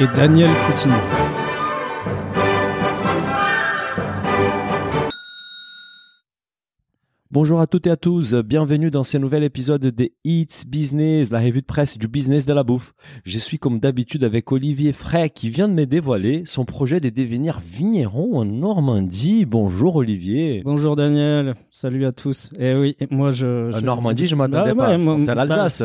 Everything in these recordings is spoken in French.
et Daniel Coutinho. Bonjour à toutes et à tous, bienvenue dans ce nouvel épisode de Eats Business, la revue de presse du business de la bouffe. Je suis comme d'habitude avec Olivier Frey qui vient de me dévoiler son projet de devenir vigneron en Normandie. Bonjour Olivier. Bonjour Daniel, salut à tous. Et eh oui, moi je... En Normandie, je m'attendais ah pas, c'est à l'Alsace.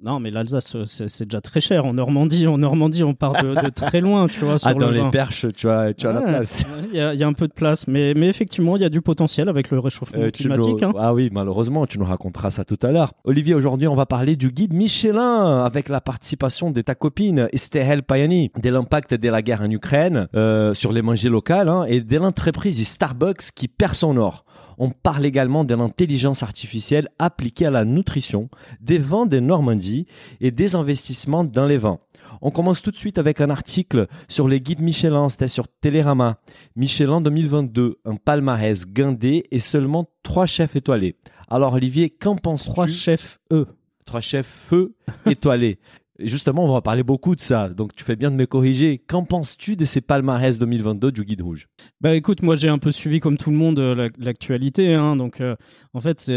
Non, mais l'Alsace, c'est déjà très cher. En Normandie, en Normandie, on part de, très loin, tu vois. ah, dans les perches, tu as, tu as la place. Il y, a un peu de place, mais, mais effectivement, il y a du potentiel avec le réchauffement euh, climatique. Hein. Ah oui, malheureusement, tu nous raconteras ça tout à l'heure. Olivier, aujourd'hui, on va parler du guide Michelin avec la participation de ta copine Estelle Payani, de l'impact de la guerre en Ukraine euh, sur les manger locales hein, et de l'entreprise Starbucks qui perd son or. On parle également de l'intelligence artificielle appliquée à la nutrition, des vins de Normandie et des investissements dans les vins. On commence tout de suite avec un article sur les guides Michelin, c'était sur Télérama. Michelin 2022, un palmarès guindé et seulement trois chefs étoilés. Alors Olivier, qu'en penses-tu? Trois chefs E. Trois chefs feu étoilés justement, on va parler beaucoup de ça. Donc, tu fais bien de me corriger. Qu'en penses-tu de ces palmarès 2022 du Guide Rouge? Bah, écoute, moi, j'ai un peu suivi comme tout le monde euh, l'actualité. Hein. donc, euh, en fait,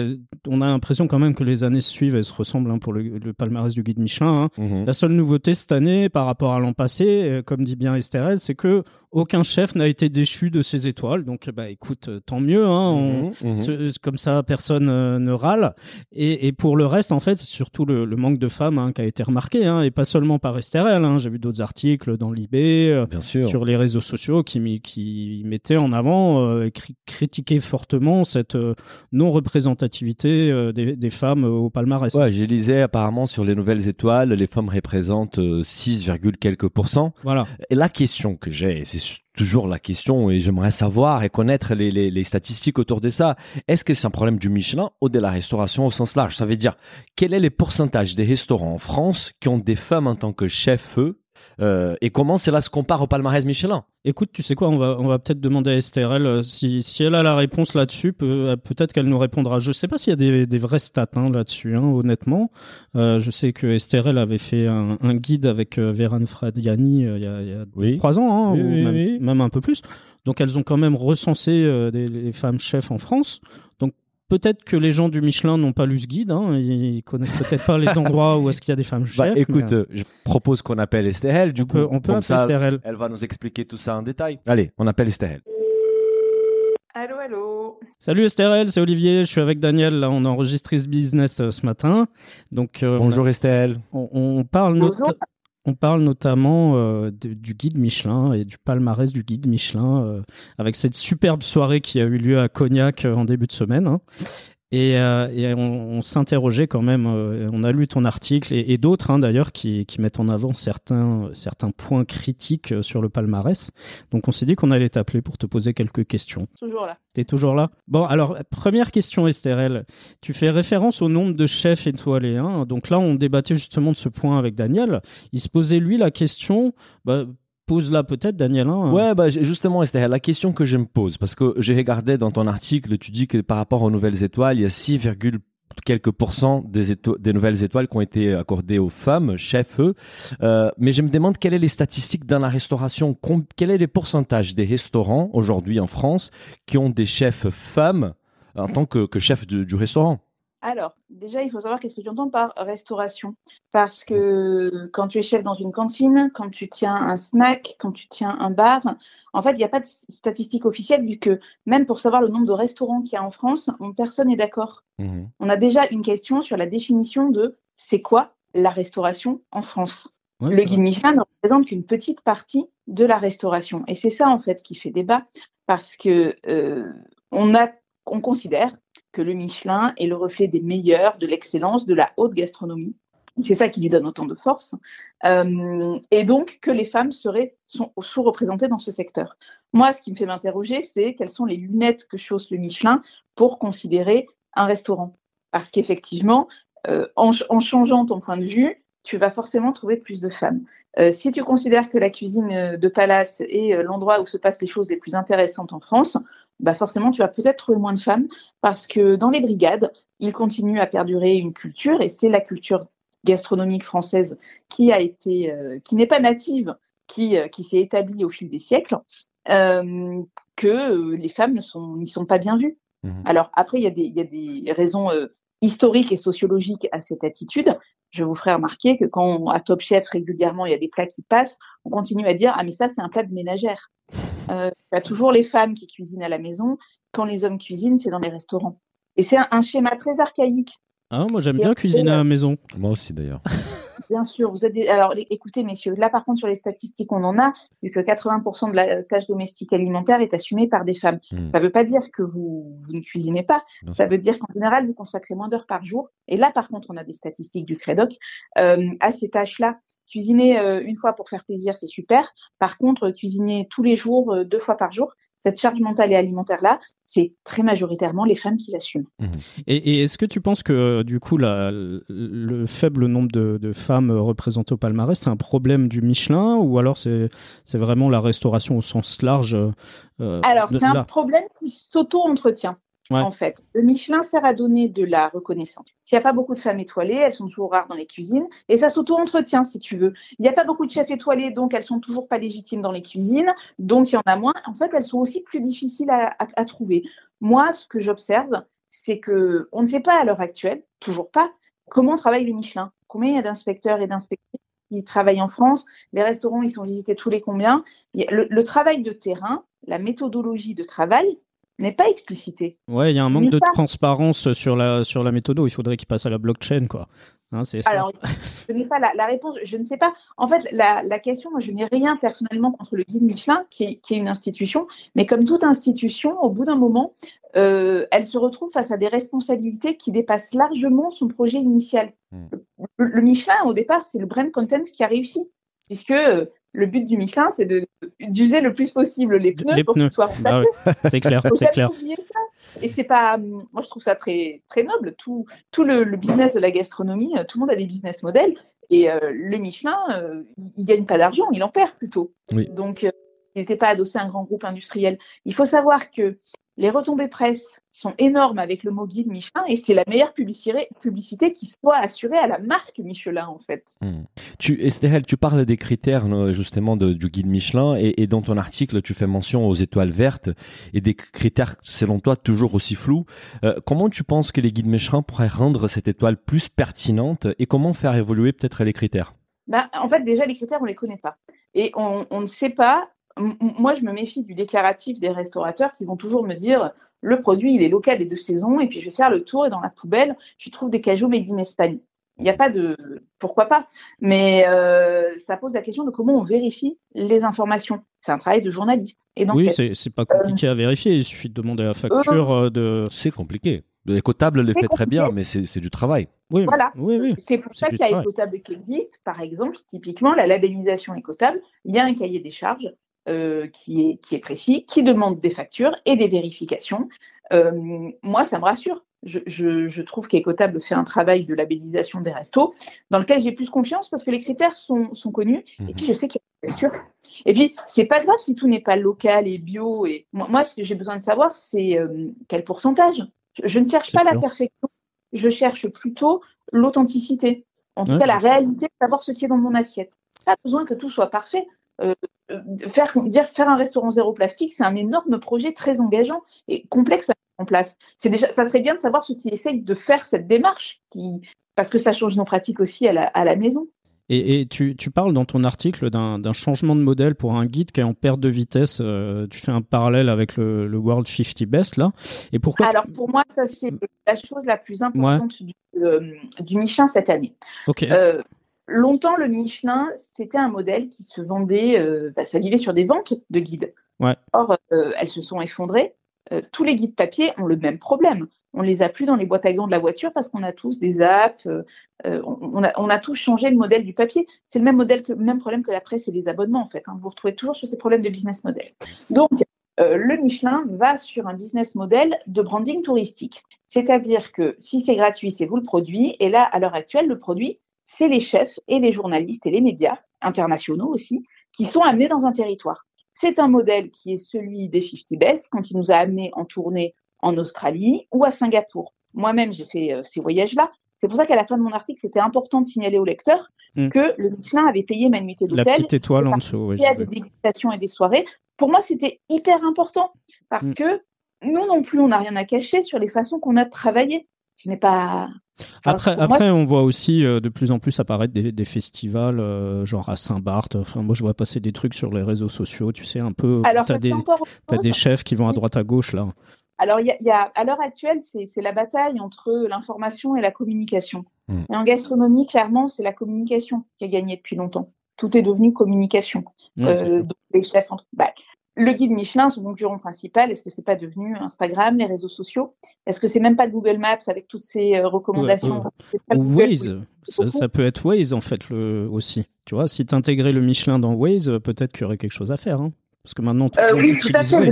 on a l'impression quand même que les années suivent, elles se ressemblent hein, pour le, palmarès du Guide Michelin. Hein. Mhm. La seule nouveauté cette année, par rapport à l'an passé, euh, comme dit bien Estherelle, c'est que aucun chef n'a été déchu de ses étoiles. Donc, bah, écoute, tant mieux. Mhm, mhm. comme ça, personne ne râle. Et, pour le reste, en fait, c'est surtout le, manque de femmes qui a été remarqué. Hein, et pas seulement par Estherelle. Hein. J'ai vu d'autres articles dans l'IB, euh, sur les réseaux sociaux qui, qui mettaient en avant, euh, critiquaient fortement cette euh, non-représentativité des, femmes au palmarès. Ouais, j'ai lisé apparemment sur les nouvelles étoiles, les femmes représentent 6, quelques pourcents. Voilà. Et la question que j'ai, c'est toujours la question et j'aimerais savoir et connaître les, statistiques autour de ça. Est-ce que c'est un problème du Michelin ou de la restauration au sens large? Ça veut dire, quel est le pourcentage des restaurants en France qui ont des femmes en tant que chef euh, et comment cela se compare au palmarès Michelin Écoute, tu sais quoi, on va, on va peut-être demander à Estherelle euh, si, si elle a la réponse là-dessus, euh, peut-être qu'elle nous répondra. Je ne sais pas s'il y a des, des vrais stats hein, là-dessus, hein, honnêtement. Euh, je sais que Estherelle avait fait un, un guide avec euh, Véran Fradiani il y a, il y a trois ans, hein, ou même, même, un peu plus. Donc elles ont quand même recensé des, les femmes chefs en France. Donc Peut-être que les gens du Michelin n'ont pas lu ce guide, hein, ils connaissent peut-être pas les endroits où est-ce qu'il y a des femmes bah, chefs. écoute, euh, je propose qu'on appelle Estherelle, du on coup. Peut, on peut comme ça, Estherelle. Elle va nous expliquer tout ça en détail. Allez, on appelle Estherelle. Allô, allô. Salut Estherelle, c'est Olivier, je suis avec Daniel, là on a enregistré ce business euh, ce matin. Donc, euh, Bonjour Estelle. On, on parle Bonjour. On parle notamment euh, du guide Michelin et du palmarès du guide Michelin euh, avec cette superbe soirée qui a eu lieu à Cognac euh, en début de semaine. Hein. Et, euh, et on, on s'interrogeait quand même, euh, on a lu ton article et, et d'autres hein, d'ailleurs qui, qui, mettent en avant certains, certains points critiques euh, sur le palmarès. Donc on s'est dit qu'on allait t'appeler pour te poser quelques questions. Toujours là. T'es toujours là? Bon, alors première question Estherelle, tu fais référence au nombre de chefs étoilés. Hein Donc là on débattait justement de ce point avec Daniel. Il se posait lui la question, bah, pose-la peut-être, Daniel. Hein. Ouais, bah, justement, la question que je me pose. Parce que j'ai regardé dans ton article, tu dis que par rapport aux nouvelles étoiles, il y a 6, quelques pourcents des, des, nouvelles étoiles qui ont été accordées aux femmes, chefs, euh, mais je me demande quelles sont les statistiques dans la restauration, quel est les pourcentages des restaurants aujourd'hui en France qui ont des chefs femmes en tant que, que chef du restaurant? Alors, déjà, il faut savoir qu'est-ce que tu entends par restauration. Parce que quand tu es chef dans une cantine, quand tu tiens un snack, quand tu tiens un bar, en fait, il n'y a pas de statistiques officielles vu que même pour savoir le nombre de restaurants qu'il y a en France, personne n'est d'accord. Mmh On a déjà une question sur la définition de c'est quoi la restauration en France. le guide Michelin ne représente qu'une petite partie de la restauration. Et c'est ça, en fait, qui fait débat parce que euh, on a on considère que le Michelin est le reflet des meilleurs, de l'excellence, de la haute gastronomie. C'est ça qui lui donne autant de force. Euh, et donc que les femmes seraient sous-représentées dans ce secteur. Moi, ce qui me fait m'interroger, c'est quelles sont les lunettes que chausse le Michelin pour considérer un restaurant. Parce qu'effectivement, euh, en, changeant ton point de vue, tu vas forcément trouver plus de femmes. Euh, si tu considères que la cuisine de palace est l'endroit où se passent les choses les plus intéressantes en France, bah forcément, tu vas peut-être trouver moins de femmes parce que dans les brigades, il continue à perdurer une culture et c'est la culture gastronomique française qui a été, euh, qui n'est pas native, qui, euh, qui s'est établie au fil des siècles, euh, que les femmes n'y sont, sont pas bien vues. Mmh. Alors après, il y, a des, y a des raisons historiques et sociologiques à cette attitude. Je vous ferai remarquer que quand à Top Chef régulièrement il y a des plats qui passent, on continue à dire ah mais ça c'est un plat de ménagère. il y a toujours les femmes qui cuisinent à la maison. Quand les hommes cuisinent, c'est dans les restaurants. Et c'est un, schéma très archaïque ah, moi j'aime bien cuisiner à la maison. Moi aussi d'ailleurs. Bien sûr, vous êtes alors écoutez messieurs, là par contre sur les statistiques on en a, vu que 80% de la tâche domestique alimentaire est assumée par des femmes. Hmm. Ça ne veut pas dire que vous, vous ne cuisinez pas, ça veut dire qu'en général vous consacrez moins d'heures par jour. Et là par contre on a des statistiques du Crédoc euh, à ces tâches-là. Cuisiner euh, une fois pour faire plaisir, c'est super. Par contre, cuisiner tous les jours, euh, deux fois par jour, cette charge mentale et alimentaire-là, c'est très majoritairement les femmes qui l'assument. Mmh. Et, est-ce que tu penses que du coup le faible nombre de, femmes représentées au palmarès, c'est un problème du Michelin ou alors c'est vraiment la restauration au sens large euh, Alors c'est un problème qui s'auto-entretient en fait. Le Michelin sert à donner de la reconnaissance. S'il n'y a pas beaucoup de femmes étoilées, elles sont toujours rares dans les cuisines, et ça s'auto-entretient, si tu veux. Il n'y a pas beaucoup de chefs étoilés, donc elles sont toujours pas légitimes dans les cuisines, donc il y en a moins. En fait, elles sont aussi plus difficiles à, trouver. Moi, ce que j'observe, c'est que on ne sait pas à l'heure actuelle, toujours pas, comment travaille le Michelin. Combien il y a d'inspecteurs et d'inspectrices qui travaillent en France? Les restaurants, ils sont visités tous les combien? Le travail de terrain, la méthodologie de travail, n'est pas explicité. Ouais, il y a un manque de transparence sur la, sur la méthode. Il faudrait qu'il passe à la blockchain, quoi. Hein, Alors, je n'ai pas la, réponse, je ne sais pas. En fait, la, la question, moi, je n'ai rien personnellement contre le guide Michelin, qui est, qui est, une institution, mais comme toute institution, au bout d'un moment, euh, elle se retrouve face à des responsabilités qui dépassent largement son projet initial. Hmm. Le, Michelin, au départ, c'est le brand content qui a réussi, puisque euh, le but du Michelin, c'est d'user le plus possible les pneus pour qu'ils soient ah C'est clair, c'est clair. Et c'est pas, moi je trouve ça très très noble. Tout tout le, business de la gastronomie, euh, tout le monde a des business models et euh, le Michelin, euh, il, gagne pas d'argent, il en perd plutôt. Donc il n'était pas adossé à un grand groupe industriel. Il faut savoir que les retombées presse sont énormes avec le mot guide Michelin et c'est la meilleure publicité, qui soit assurée à la marque Michelin en fait. Hmm. Tu, Estelle, tu parles des critères justement du guide Michelin et, dans ton article tu fais mention aux étoiles vertes et des critères selon toi toujours aussi flous. Euh, comment tu penses que les guides Michelin pourraient rendre cette étoile plus pertinente et comment faire évoluer peut-être les critères? Ben, En fait déjà les critères on les connaît pas et on, on ne sait pas moi, je me méfie du déclaratif des restaurateurs qui vont toujours me dire le produit, il est local et de saison, et puis je vais faire le tour et dans la poubelle, je trouve des cajots made in Espagne. Il n'y a pas de pourquoi pas, mais euh, ça pose la question de comment on vérifie les informations. C'est un travail de journaliste. Et donc, oui, c'est pas compliqué à vérifier. Il suffit de demander la facture euh, de. C'est compliqué. Écotable le fait très bien, mais c'est du travail. Oui, voilà. C'est pour ça qu'il y a Écotable qui existe. Par exemple, typiquement, la labellisation Écotable, il y a un cahier des charges euh, qui, est, qui est précis, qui demande des factures et des vérifications. Euh, moi, ça me rassure. Je, je, je trouve qu'Ecotable fait un travail de labellisation des restos dans lequel j'ai plus confiance parce que les critères sont, sont connus et puis mhm. je sais qu'il y a des factures. Et puis, c'est pas grave si tout n'est pas local et bio. Et moi, ce que j'ai besoin de savoir, c'est euh, quel pourcentage. Je, ne cherche pas la perfection, je cherche plutôt l'authenticité. En tout cas, la réalité, savoir ce qui est dans mon assiette. Pas besoin que tout soit parfait. Euh, faire, dire, faire un restaurant zéro plastique, c'est un énorme projet très engageant et complexe à mettre en place. C'est déjà, ça serait bien de savoir ceux qui essayent de faire cette démarche, qui, parce que ça change nos pratiques aussi à la, à la maison. Et, tu, tu, parles dans ton article d'un changement de modèle pour un guide qui est en perte de vitesse. Euh, tu fais un parallèle avec le, le, World 50 Best là. Et pourquoi Alors pour moi, ça c'est la chose la plus importante du, euh, du, Michelin cette année. Ok. Longtemps, le Michelin, c'était un modèle qui se vendait, euh, bah, ça vivait sur des ventes de guides. Ouais. Or, euh, elles se sont effondrées euh, tous les guides papier ont le même problème. On les a plus dans les boîtes à gants de la voiture parce qu'on a tous des apps, on, a, on, a, tous changé le modèle du papier. C'est le même modèle que, même problème que la presse et les abonnements en fait. Hein. Vous retrouvez toujours sur ces problèmes de business model. Donc le Michelin va sur un business model de branding touristique. C'est-à-dire que si c'est gratuit, c'est vous le produit. Et là, à l'heure actuelle, le produit, c'est les chefs et les journalistes et les médias internationaux aussi qui sont amenés dans un territoire. C'est un modèle qui est celui des 50 Best quand il nous a amenés en tournée en Australie ou à Singapour. Moi-même, j'ai fait euh, ces voyages-là. C'est pour ça qu'à la fin de mon article, c'était important de signaler aux lecteurs hmm. que le Michelin avait payé ma nuitée d'hôtel. La petite étoile en dessous. Il y a des dégustations et des soirées. Pour moi, c'était hyper important parce hmm. que nous non plus, on n'a rien à cacher sur les façons qu'on a de travailler. Ce n'est pas après, après on voit aussi euh, de plus en plus apparaître des, des festivals, euh, genre à Saint-Barth. Enfin, moi, je vois passer des trucs sur les réseaux sociaux, tu sais, un peu. Alors, t'as des, as des chefs qui vont à droite à gauche, là. Alors, y y a, à l'heure actuelle, c'est la bataille entre l'information et la communication. Hmm. Et en gastronomie, clairement, c'est la communication qui a gagné depuis longtemps. Tout est devenu communication. euh, donc les chefs entre... Bah, le guide Michelin, son concurrent principal, est-ce que c'est pas devenu Instagram, les réseaux sociaux? Est-ce que c'est même pas Google Maps avec toutes ces euh, recommandations? Waze, ça, peut être Waze en fait le, aussi. Tu vois, si tu intégrais le Michelin dans Waze, peut-être qu'il y aurait quelque chose à faire. Hein. Parce que maintenant, tout euh, oui, tout à fait.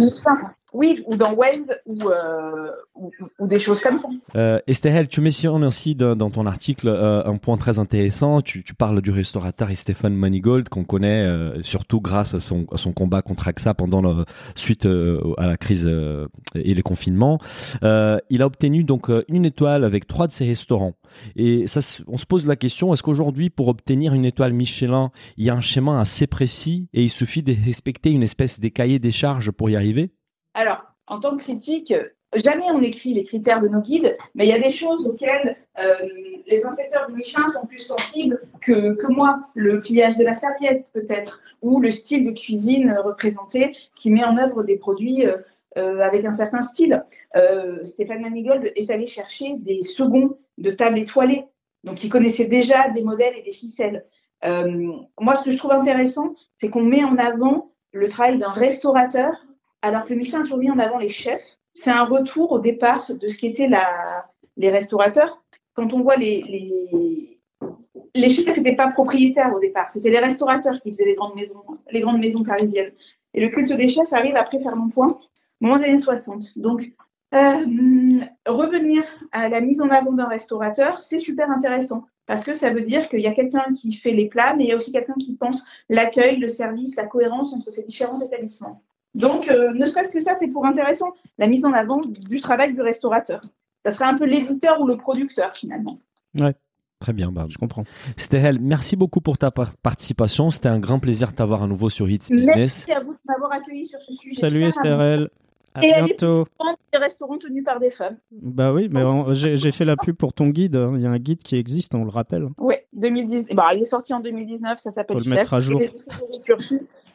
Oui, ou dans Waze euh, ou, ou, des choses comme ça. Euh, tu mentionnes aussi dans, ton article euh, un point très intéressant. Tu, parles du restaurateur Stéphane Manigold qu'on connaît euh, surtout grâce à son, combat contre AXA pendant la suite à la crise et les confinements. il a obtenu donc une étoile avec trois de ses restaurants. Et on se pose la question est-ce qu'aujourd'hui, pour obtenir une étoile Michelin, il y a un schéma assez précis et il suffit de respecter une espèce des cahiers des charges pour y arriver? Alors, en tant que critique, jamais on écrit les critères de nos guides, mais il y a des choses auxquelles euh, les inspecteurs du Michelin sont plus sensibles que, que moi. Le pliage de la serviette, peut-être, ou le style de cuisine représenté qui met en œuvre des produits euh, euh, avec un certain style. Stéphane Manigold est allé chercher des seconds de table étoilée, donc il connaissait déjà des modèles et des ficelles. moi, ce que je trouve intéressant, c'est qu'on met en avant le travail d'un restaurateur alors que Michelin a toujours mis en avant les chefs. C'est un retour au départ de ce qu'étaient les restaurateurs. Quand on voit les, les, les chefs n'étaient pas propriétaires au départ, c'était les restaurateurs qui faisaient les grandes maisons, les grandes maisons parisiennes. Et le culte des chefs arrive après faire mon point, au moment des années 60. Donc, euh, revenir à la mise en avant d'un restaurateur, c'est super intéressant parce que ça veut dire qu'il y a quelqu'un qui fait les plats, mais il y a aussi quelqu'un qui pense l'accueil, le service, la cohérence entre ces différents établissements. Donc, euh, ne serait-ce que ça, c'est pour intéressant, la mise en avant du travail du restaurateur. Ça serait un peu l'éditeur ou le producteur, finalement. Ouais. Très bien, bah, je comprends. Stéhel, merci beaucoup pour ta participation. C'était un grand plaisir de t'avoir à nouveau sur Hits Business. Merci à vous de m'avoir accueilli sur ce sujet. Salut Estherel. À et bientôt. des restaurants tenus par des femmes. Bah oui, mais j'ai fait la pub pour ton guide. Hein. Il y a un guide qui existe, on le rappelle. Oui, 2010. Bah, il est sorti en 2019, ça s'appelle Chef. le mettre à jour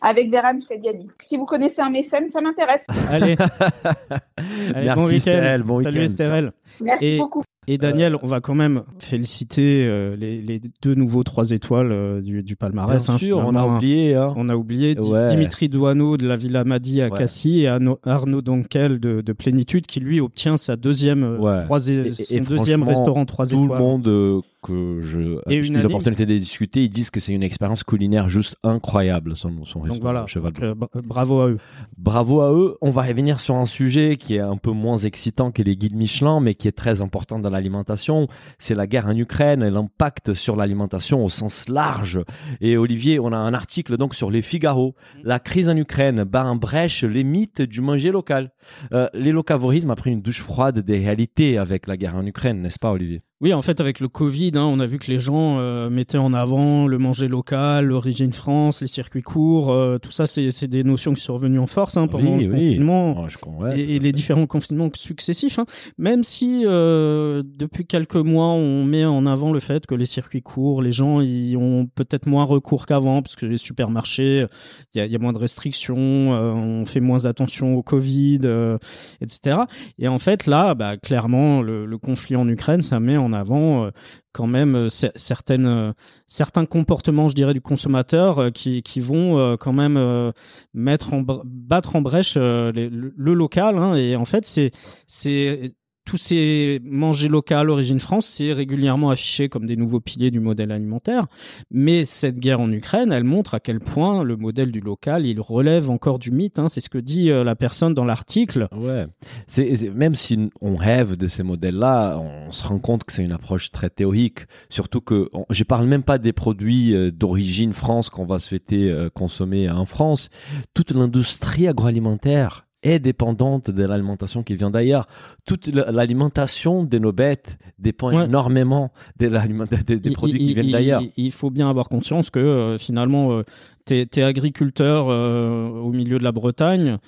avec Véran Frediani. Si vous connaissez un mécène, ça m'intéresse. Allez. Merci bon week-end. Bon Salut Estherelle. Merci beaucoup. Et Daniel, on va quand même féliciter euh, les, deux nouveaux trois étoiles euh, du, palmarès. Bien hein, sûr, on a oublié. Hein. On a oublié Dimitri Douaneau de la Villa Madi à Cassis et Arnaud Donkel de, Plénitude qui lui obtient sa deuxième, euh, son deuxième restaurant trois étoiles. Tout le monde que je eu l'opportunité de discuter, ils disent que c'est une expérience culinaire juste incroyable son, son Donc voilà, cheval bravo à eux. Bravo à eux. On va revenir sur un sujet qui est un peu moins excitant que les guides Michelin, mais qui est très important dans l'alimentation. C'est la guerre en Ukraine et l'impact sur l'alimentation au sens large. Et Olivier, on a un article donc sur les Figaro. La crise en Ukraine bat en brèche les mythes du manger local. Euh, les locavorismes a pris une douche froide des réalités avec la guerre en Ukraine, n'est-ce pas Olivier? Oui, en fait, avec le Covid, hein, on a vu que les gens euh, mettaient en avant le manger local, l'origine France, les circuits courts, euh, tout ça, c'est des notions qui sont revenues en force hein, pendant le confinement et, les différents confinements successifs. Hein. Même si euh, depuis quelques mois, on met en avant le fait que les circuits courts, les gens y ont peut-être moins recours qu'avant, parce que les supermarchés, il y, y, a moins de restrictions, on fait moins attention au Covid, etc. Et en fait, là, bah, clairement, le, le conflit en Ukraine, ça met en en avant quand même certaines certains comportements, je dirais, du consommateur qui, vont quand même mettre en battre en brèche le, local. Hein, et en fait, c'est tous ces manger local origine France, c'est régulièrement affiché comme des nouveaux piliers du modèle alimentaire. Mais cette guerre en Ukraine, elle montre à quel point le modèle du local, il relève encore du mythe. Hein. C'est ce que dit euh, la personne dans l'article. Ouais. Même si on rêve de ces modèles-là, on se rend compte que c'est une approche très théorique. Surtout que je parle même pas des produits euh, d'origine France qu'on va souhaiter euh, consommer en France. Toute l'industrie agroalimentaire est dépendante de l'alimentation qui vient d'ailleurs. Toute l'alimentation de nos bêtes dépend énormément des, des, produits qui viennent d'ailleurs. Il, faut bien avoir conscience que euh, finalement, euh, tu es, agriculteur euh, au milieu de la Bretagne,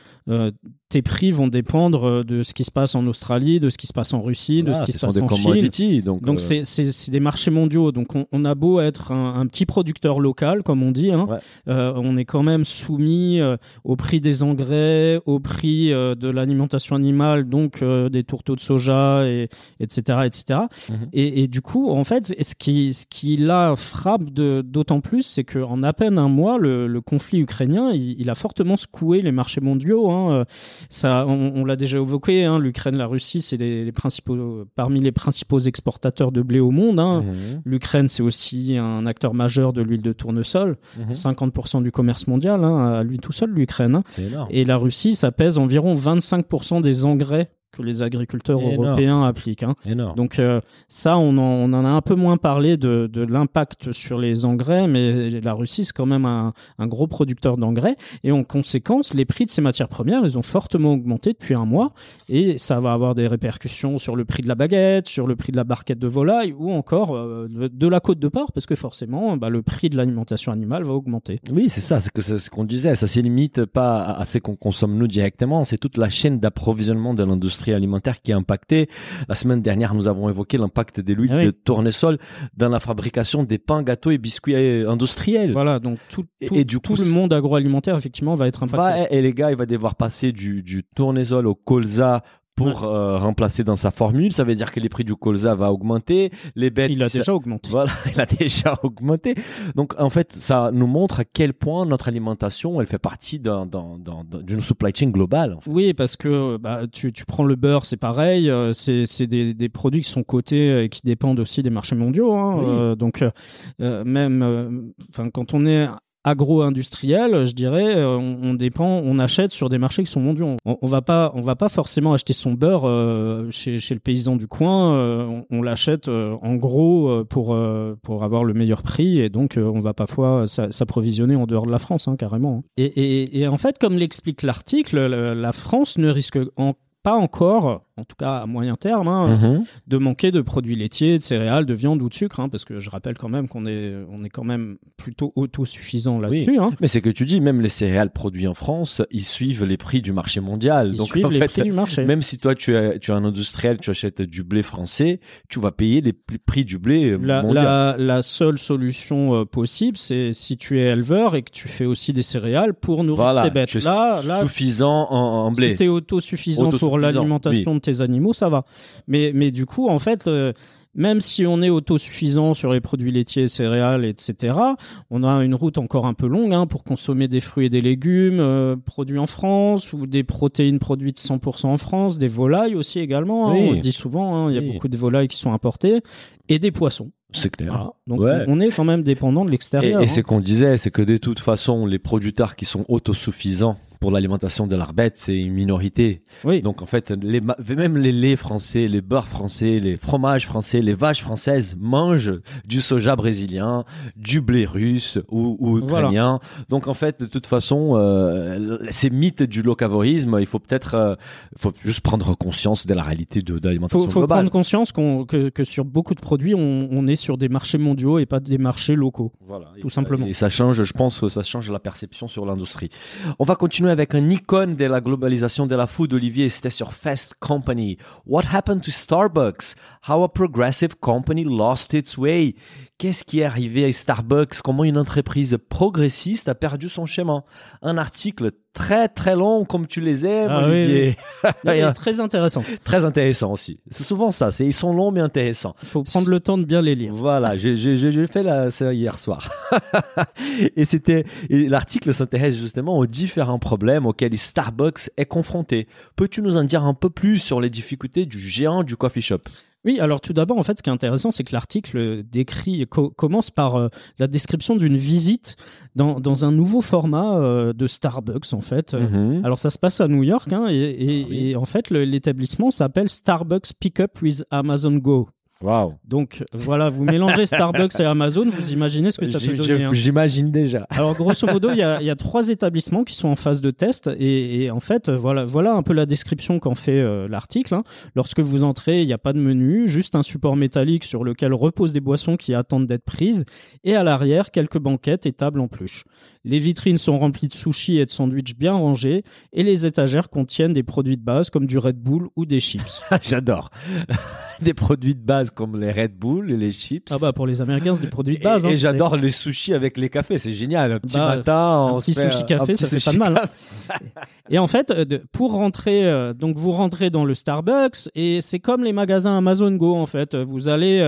tes prix vont dépendre euh, de ce qui se passe en Australie, de ce qui se passe en Russie, de ce qui se passe en Chine. Donc, donc euh, c'est des marchés mondiaux. Donc on, a beau être un, petit producteur local, comme on dit, hein, euh, on est quand même soumis au prix des engrais, au prix de l'alimentation animale, donc des tourteaux de soja, et, etc. etc. Mhm. et, et, du coup, en fait, ce qui, ce qui là frappe d'autant plus, c'est qu'en à peine un mois, le, le conflit ukrainien, il, il, a fortement secoué les marchés mondiaux. Hein, ça, on, l'a déjà évoqué, hein, l'Ukraine, la Russie, c'est les, principaux, parmi les principaux exportateurs de blé au monde. Hein. Mhm. L'Ukraine, c'est aussi un acteur majeur de l'huile de tournesol. 50% mhm. du commerce mondial, hein, à lui tout seul, l'Ukraine. Et la Russie, ça pèse environ 25% des engrais que les agriculteurs européens appliquent. Hein. Donc euh, ça, on en, a un peu moins parlé de, l'impact sur les engrais, mais la Russie, c'est quand même un, gros producteur d'engrais. Et en conséquence, les prix de ces matières premières, ils ont fortement augmenté depuis un mois. Et ça va avoir des répercussions sur le prix de la baguette, sur le prix de la barquette de volaille ou encore euh, de la côte de porc, parce que forcément, bah, le prix de l'alimentation animale va augmenter. Oui, c'est ça, c'est ce qu'on disait. Ça ne limite pas à ce qu'on consomme nous directement, c'est toute la chaîne d'approvisionnement de l'industrie alimentaire qui est impacté. La semaine dernière, nous avons évoqué l'impact de l'huile ah de tournesol dans la fabrication des pains, gâteaux et biscuits industriels. Voilà, donc tout, et, du coup, le monde agroalimentaire, effectivement, va être impacté. et les gars, il va devoir passer du, du tournesol au colza pour euh, remplacer dans sa formule. Ça veut dire que les prix du colza va augmenter. Les bêtes. Il a déjà augmenté. Voilà, il a déjà augmenté. Donc en fait, ça nous montre à quel point notre alimentation, elle fait partie d'une supply chain globale. Oui, parce que bah, tu, tu, prends le beurre, c'est pareil. Euh, c'est des, des, produits qui sont cotés et qui dépendent aussi des marchés mondiaux. Hein. Euh, donc même, enfin quand on est agro-industriel, je dirais, euh, on, dépend, on achète sur des marchés qui sont mondiaux. On, va pas, on va pas forcément acheter son beurre euh, chez, le paysan du coin. Euh, on, l'achète en gros pour pour avoir le meilleur prix et donc on va parfois s'approvisionner en dehors de la France, hein, carrément. Et, et, en fait, comme l'explique l'article, la France ne risque pas encore, en tout cas à moyen terme, hein, mhm. de manquer de produits laitiers, de céréales, de viande ou de sucre, hein, parce que je rappelle quand même qu'on est, on est quand même plutôt autosuffisant là-dessus. Hein. Mais c'est que tu dis, même les céréales produits en France, ils suivent les prix du marché mondial. Ils Donc, suivent les prix du marché. Même si toi tu es, tu es un industriel, tu achètes du blé français, tu vas payer les prix du blé la, mondial. La, seule solution euh, possible, c'est si tu es éleveur et que tu fais aussi des céréales pour nourrir tes bêtes. Tu es là, suffisant en, blé. Si tu es autosuffisant pour l'alimentation de tes animaux, ça va. Mais, mais du coup, en fait, euh, même si on est autosuffisant sur les produits laitiers, céréales, etc., on a une route encore un peu longue hein, pour consommer des fruits et des légumes euh, produits en France ou des protéines produites 100% en France, des volailles aussi également. Hein, on le dit souvent, hein, il y a beaucoup de volailles qui sont importées et des poissons. C'est clair. Donc on est quand même dépendant de l'extérieur. Et, et c'est qu'on disait, c'est que de toute façon, les producteurs qui sont autosuffisants pour l'alimentation de leurs bêtes, c'est une minorité. Oui. Donc en fait, les, même les laits français, les beurres français, les fromages français, les vaches françaises mangent du soja brésilien, du blé russe ou, ou ukrainien. Donc en fait, de toute façon, euh, ces mythes du locavorisme, il faut peut-être, euh, faut juste prendre conscience de la réalité de, l'alimentation globale. Il faut prendre conscience que, que, sur beaucoup de produits, on, on, est sur des marchés mondiaux et pas des marchés locaux. Voilà. Tout simplement. Et ça change, je pense que ça change la perception sur l'industrie. On va continuer avec un icône de la globalisation de la food, Olivier, c'était sur Fast Company. What happened to Starbucks? How a progressive company lost its way? Qu'est-ce qui est arrivé à Starbucks? Comment une entreprise progressiste a perdu son chemin? Un article très très longs comme tu les aimes, Ah oui, très intéressant. très intéressant aussi. C'est souvent ça. C'est ils sont longs mais intéressants. Il faut prendre le temps de bien les lire. Voilà, j'ai fait la, ça hier soir. et c'était l'article s'intéresse justement aux différents problèmes auxquels Starbucks est confronté. Peux-tu nous en dire un peu plus sur les difficultés du géant du coffee shop? Oui, alors tout d'abord, en fait, ce qui est intéressant, c'est que l'article décrit, co- commence par euh, la description d'une visite dans, dans un nouveau format euh, de Starbucks, en fait. Euh, Mhm. Alors ça se passe à New York, hein, et, et- Ah oui. et en fait, l'établissement s'appelle Starbucks Pickup with Amazon Go. Waouh. Donc voilà, vous mélangez Starbucks et Amazon, vous imaginez ce que ça peut donner. hein. J'imagine déjà. Alors grosso modo, il y a, il y a trois établissements qui sont en phase de test et, et en fait, euh, voilà, voilà un peu la description qu'en fait euh, l'article. hein. Lorsque vous entrez, il n'y a pas de menu, juste un support métallique sur lequel reposent des boissons qui attendent d'être prises et à l'arrière quelques banquettes et tables en peluche. Les vitrines sont remplies de sushis et de sandwichs bien rangés et les étagères contiennent des produits de base comme du Red Bull ou des chips. J'adore. Des produits de base comme les Red Bull et les chips. Ah bah pour les Américains, c'est des produits de base. Et, hein. et j'adore les sushis avec les cafés, c'est génial. Un petit Bah, matin, un on petit se fait sushi un café, petit ça fait pas de mal, hein. Et en fait, euh, pour rentrer, euh, donc vous rentrez dans le Starbucks et c'est comme les magasins Amazon Go en fait. Vous allez,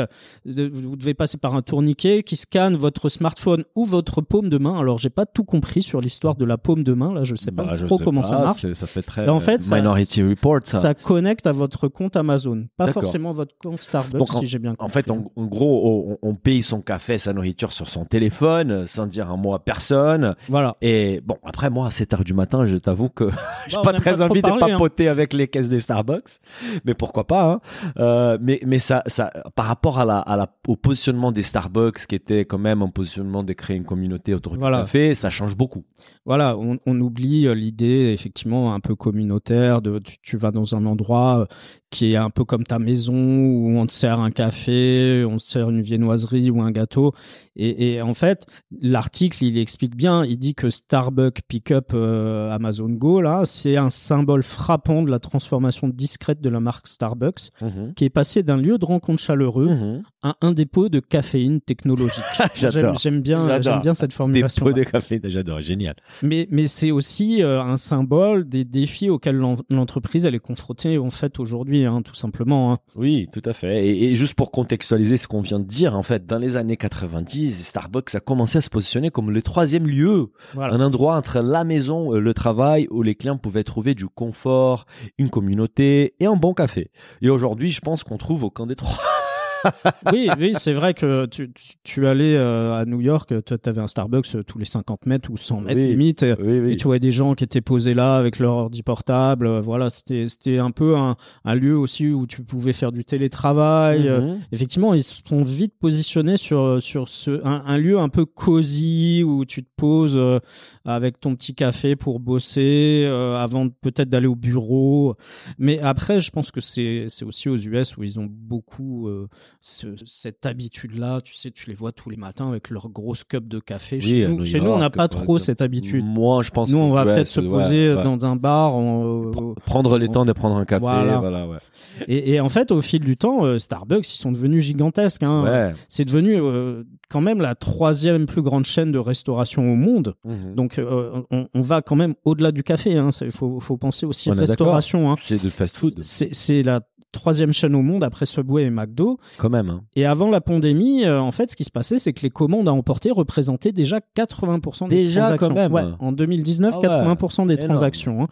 euh, vous devez passer par un tourniquet qui scanne votre smartphone ou votre paume de main. Alors j'ai pas tout compris sur l'histoire de la paume de main là, je sais pas Bah, trop sais comment pas, ça marche. Ça fait très en fait, ça- Minority Report, ça. Ça connecte à votre compte Amazon, pas forcément votre compte Starbucks Donc, si j'ai bien compris. En fait, en, en gros, on, on paye son café, sa nourriture sur son téléphone, euh, sans dire un mot à personne. voilà. Et bon, après, moi, à 7 heures du matin, je t'avoue que j'ai Bah, pas très pas envie de parler, hein. papoter avec les caisses des Starbucks. Mais pourquoi pas, hein. Euh, mais, mais ça, ça, par rapport à la, à la, au positionnement des Starbucks, qui était quand même un positionnement de créer une communauté autour Voilà. du café, ça change beaucoup. Voilà, on, oublie euh, l'idée effectivement un peu communautaire de tu, tu vas dans un endroit euh, qui est un peu comme ta maison où on te sert un café, on te sert une viennoiserie ou un gâteau. Et, et en fait, l'article il explique bien, il dit que Starbucks Pickup euh, Amazon Go là, c'est un symbole frappant de la transformation discrète de la marque Starbucks qui est passée d'un lieu de rencontre chaleureux Mhm. à un dépôt de caféine technologique. J'adore. J'aime- J'aime bien, j'aime bien cette formulation. pots de café, j'adore, génial. Mais, mais c'est aussi euh, un symbole des défis auxquels l'en- l'entreprise elle est confrontée en fait aujourd'hui, hein, tout simplement. hein. Oui, tout à fait. Et, et juste pour contextualiser ce qu'on vient de dire, en fait, dans les années 90, Starbucks a commencé à se positionner comme le troisième lieu, Voilà. un endroit entre la maison et le travail où les clients pouvaient trouver du confort, une communauté et un bon café. Et aujourd'hui, je pense qu'on trouve aucun des trois. Oui, oui, c'est vrai que tu, allais euh, à New York, tu avais un Starbucks euh, tous les 50 mètres ou 100 mètres Oui. limite. Et, Oui, oui. et tu voyais des gens qui étaient posés là avec leur ordi portable. euh, Voilà, c'était un peu un, un lieu aussi où tu pouvais faire du télétravail. euh, Mhm. Effectivement, ils se sont vite positionnés sur, sur ce, un, un lieu un peu cosy où tu te poses euh, avec ton petit café pour bosser euh, avant peut-être d'aller au bureau. Mais après, je pense que c'est c'est aussi aux US où ils ont beaucoup euh, ce- cette habitude-là. Tu sais, tu les vois tous les matins avec leur grosse cup de café. Oui, chez à nous, chez nous, on n'a pas trop cette habitude. Moi, je pense Nous, on va ouais, peut-être se poser ouais, ouais. dans un bar. euh, Prendre les temps de prendre un café, Voilà. voilà, ouais. et, et en fait, au fil du temps, euh, Starbucks, ils sont devenus gigantesques. Hein. C'est devenu euh, quand même la troisième plus grande chaîne de restauration au monde. Mhm. Donc, euh, on, on va quand même au-delà du café. Il faut, faut penser aussi On est restauration. Hein. C'est de fast food, C'est c'est la troisième chaîne au monde après Subway et McDo. quand même. hein. Et avant la pandémie, euh, en fait, ce qui se passait, c'est que les commandes à emporter représentaient déjà 80% des Déjà, transactions. quand même. Ouais, en 2019, Ah ouais. 80% des Énorme. transactions. hein.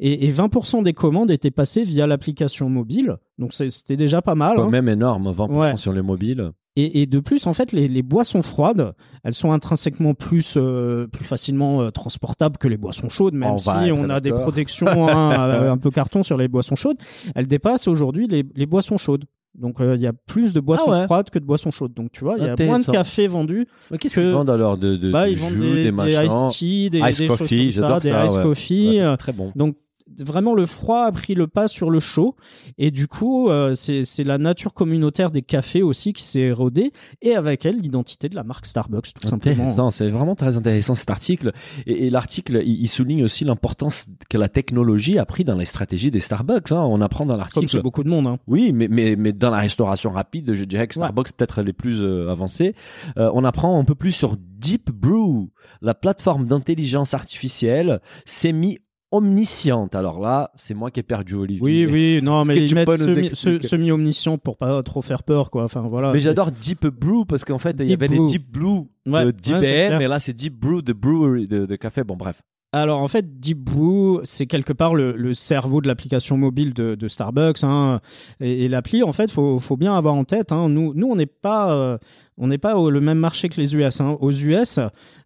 Et, et 20% des commandes étaient passées via l'application mobile. Donc, c'était déjà pas mal. Quand hein. même énorme, 20% Ouais. sur les mobiles. Et, et de plus, en fait, les, les boissons froides, elles sont intrinsèquement plus, euh, plus facilement euh, transportables que les boissons chaudes, même On si on a des protections hein, euh, un peu carton sur les boissons chaudes. Elles dépassent aujourd'hui les, les boissons chaudes. Donc euh, il y a plus de boissons Ah ouais. froides que de boissons chaudes. Donc tu vois, il y a moins de café vendu. Qu'est-ce Que- qu'ils vendent alors de, de, bah, de ils vendent des, des des iced tea, des, Ice des coffee, choses comme ça, j'adore des ça, ice ouais. coffee. Ouais, très bon. donc vraiment le froid a pris le pas sur le chaud et du coup euh, c'est la nature communautaire des cafés aussi qui s'est érodée et avec elle l'identité de la marque Starbucks tout simplement. C'est vraiment très intéressant cet article et, l'article il, souligne aussi l'importance que la technologie a pris dans les stratégies des Starbucks. Hein. On apprend dans l'article. Comme chez beaucoup de monde. Hein. Oui, mais, mais mais dans la restauration rapide, je dirais que Starbucks peut-être les plus euh, avancés. Euh, on apprend un peu plus sur Deep Brew, la plateforme d'intelligence artificielle semi omnisciente. Alors là, c'est moi qui ai perdu Olivier. Oui, oui, non, mais ils mettent semi-omniscient pour pas trop faire peur, quoi. Enfin, voilà. Mais j'adore Deep Brew parce qu'en fait, il y avait les Deep Blue de DBM, mais là, c'est Deep Brew de brewery, de, de café. Bon, bref. Alors en fait, Deep Brew, c'est quelque part le, cerveau de l'application mobile de, Starbucks. Hein. Et, l'appli, en fait, faut, faut bien avoir en tête. Hein. Nous, nous, on n'est pas, euh, on n'est pas au le même marché que les US. Hein. Aux US,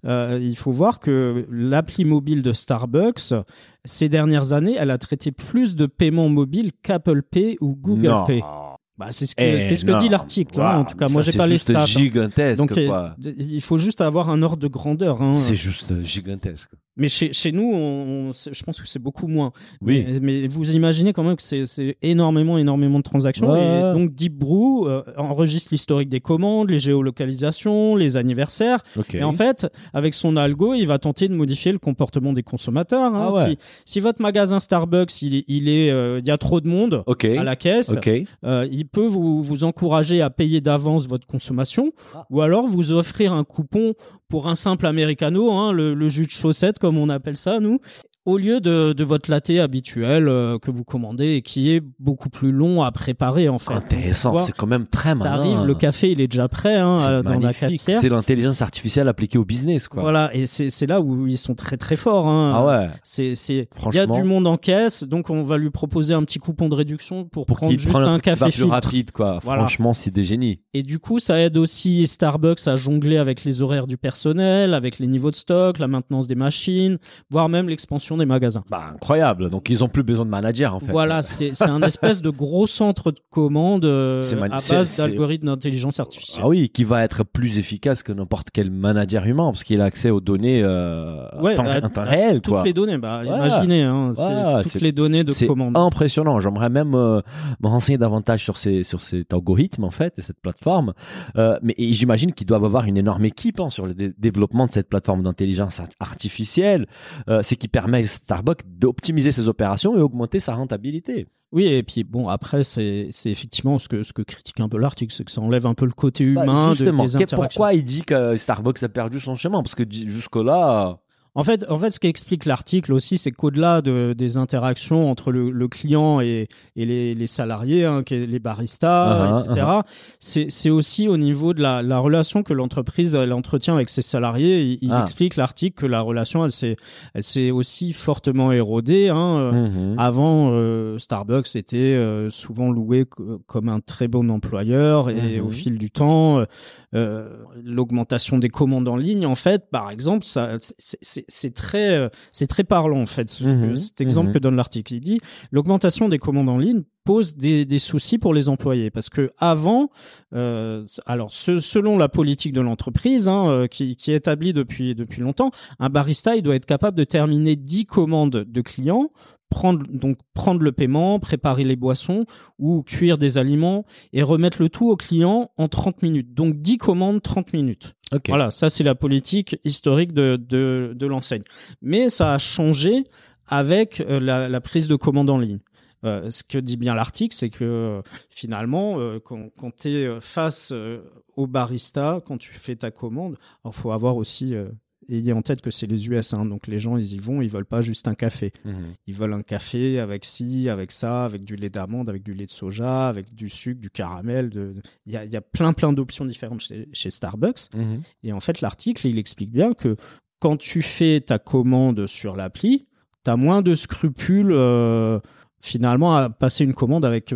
euh, il faut voir que l'appli mobile de Starbucks, ces dernières années, elle a traité plus de paiements mobiles qu'Apple Pay ou Google Pay. Bah, c'est ce que, ce que dit l'article. Hein. En tout cas, moi, j'ai pas les stats. C'est gigantesque. Donc, il faut juste avoir un ordre de grandeur. Hein. C'est juste gigantesque. Mais chez, chez nous, on, je pense que c'est beaucoup moins. Oui. Mais, vous imaginez quand même que c'est énormément, énormément de transactions. Et donc, Deep Brew euh, enregistre l'historique des commandes, les géolocalisations, les anniversaires. Et en fait, avec son algo, il va tenter de modifier le comportement des consommateurs. Hein. Ah si, si, votre magasin Starbucks, il, il est, euh, il y a trop de monde à la caisse, euh, il peut vous, vous encourager à payer d'avance votre consommation, ah. ou alors vous offrir un coupon pour un simple americano, hein, le, le, jus de chaussette comme on appelle ça nous, au lieu de, de votre latte habituel euh, que vous commandez et qui est beaucoup plus long à préparer en fait. Intéressant, c'est quand même très malin. T'arrives, le café il est déjà prêt hein, euh, dans la cafetière. C'est l'intelligence artificielle appliquée au business quoi. Voilà, et c'est là où ils sont très très forts. Hein. Ah ouais. C'est c'est il y a du monde en caisse, donc on va lui proposer un petit coupon de réduction pour, prendre juste un, café plus rapide quoi. Franchement, c'est des génies. Et du coup, ça aide aussi Starbucks à jongler avec les horaires du personnel, avec les niveaux de stock, la maintenance des machines, voire même l'expansion des magasins. Bah, incroyable. Donc, ils ont plus besoin de manager, en fait. Voilà, c'est un espèce de gros centre de commande euh, à base d'algorithmes d'intelligence artificielle. Ah oui, qui va être plus efficace que n'importe quel manager humain, parce qu'il a accès aux données euh, ouais, temps, temps réel, toutes les données, bah, imaginez, hein, toutes les données de commande. C'est impressionnant. J'aimerais même euh, me renseigner davantage sur ces sur cet algorithme, en fait, et cette plateforme. Euh, mais j'imagine qu'ils doivent avoir une énorme équipe hein, sur le développement de cette plateforme d'intelligence artificielle. Euh, c'est qui permet Starbucks d'optimiser ses opérations et augmenter sa rentabilité. Oui, et puis bon, après, c'est effectivement ce que, ce que critique un peu l'article, c'est que ça enlève un peu le côté bah, humain justement, de, des interactions. Pourquoi il dit que Starbucks a perdu son chemin? Parce que jusque-là, en fait, en fait, ce qu'explique l'article aussi, c'est qu'au-delà de, des interactions entre le, le client et, et les, les, salariés, hein, les baristas, uh-huh, etc., uh-huh. c'est aussi au niveau de la, la relation que l'entreprise entretient avec ses salariés. Il, ah. explique l'article que la relation, elle s'est, elle s'est aussi fortement érodée. Hein. Mm-hmm. Avant, euh, Starbucks était euh, souvent loué comme un très bon employeur, et au mm-hmm. fil du temps, euh, l'augmentation des commandes en ligne, en fait, par exemple, ça, c'est très, euh, c'est très parlant en fait. Mhm. cet exemple mhm. que donne l'article, il dit l'augmentation des commandes en ligne pose des, des, soucis pour les employés parce que avant, euh, alors selon la politique de l'entreprise hein, euh, qui, qui, est établie depuis depuis longtemps, un barista il doit être capable de terminer 10 commandes de clients prendre donc prendre le paiement, préparer les boissons ou cuire des aliments et remettre le tout au client en 30 minutes. Donc 10 commandes 30 minutes. Voilà, ça c'est la politique historique de, de, l'enseigne. Mais ça a changé avec euh, la, la, prise de commande en ligne. Euh, ce que dit bien l'article, c'est que euh, finalement, quand, quand tu es face au barista, quand tu fais ta commande, il faut avoir aussi ayez en tête que c'est les US, hein, donc les gens ils y vont, ils veulent pas juste un café. Mhm. Ils veulent un café avec ci, avec ça, avec du lait d'amande, avec du lait de soja, avec du sucre, du caramel. Il y, a, y, a, plein plein d'options différentes chez, Starbucks. Mhm. Et en fait, l'article il explique bien que quand tu fais ta commande sur l'appli, tu as moins de scrupules. Euh, finalement à passer une commande avec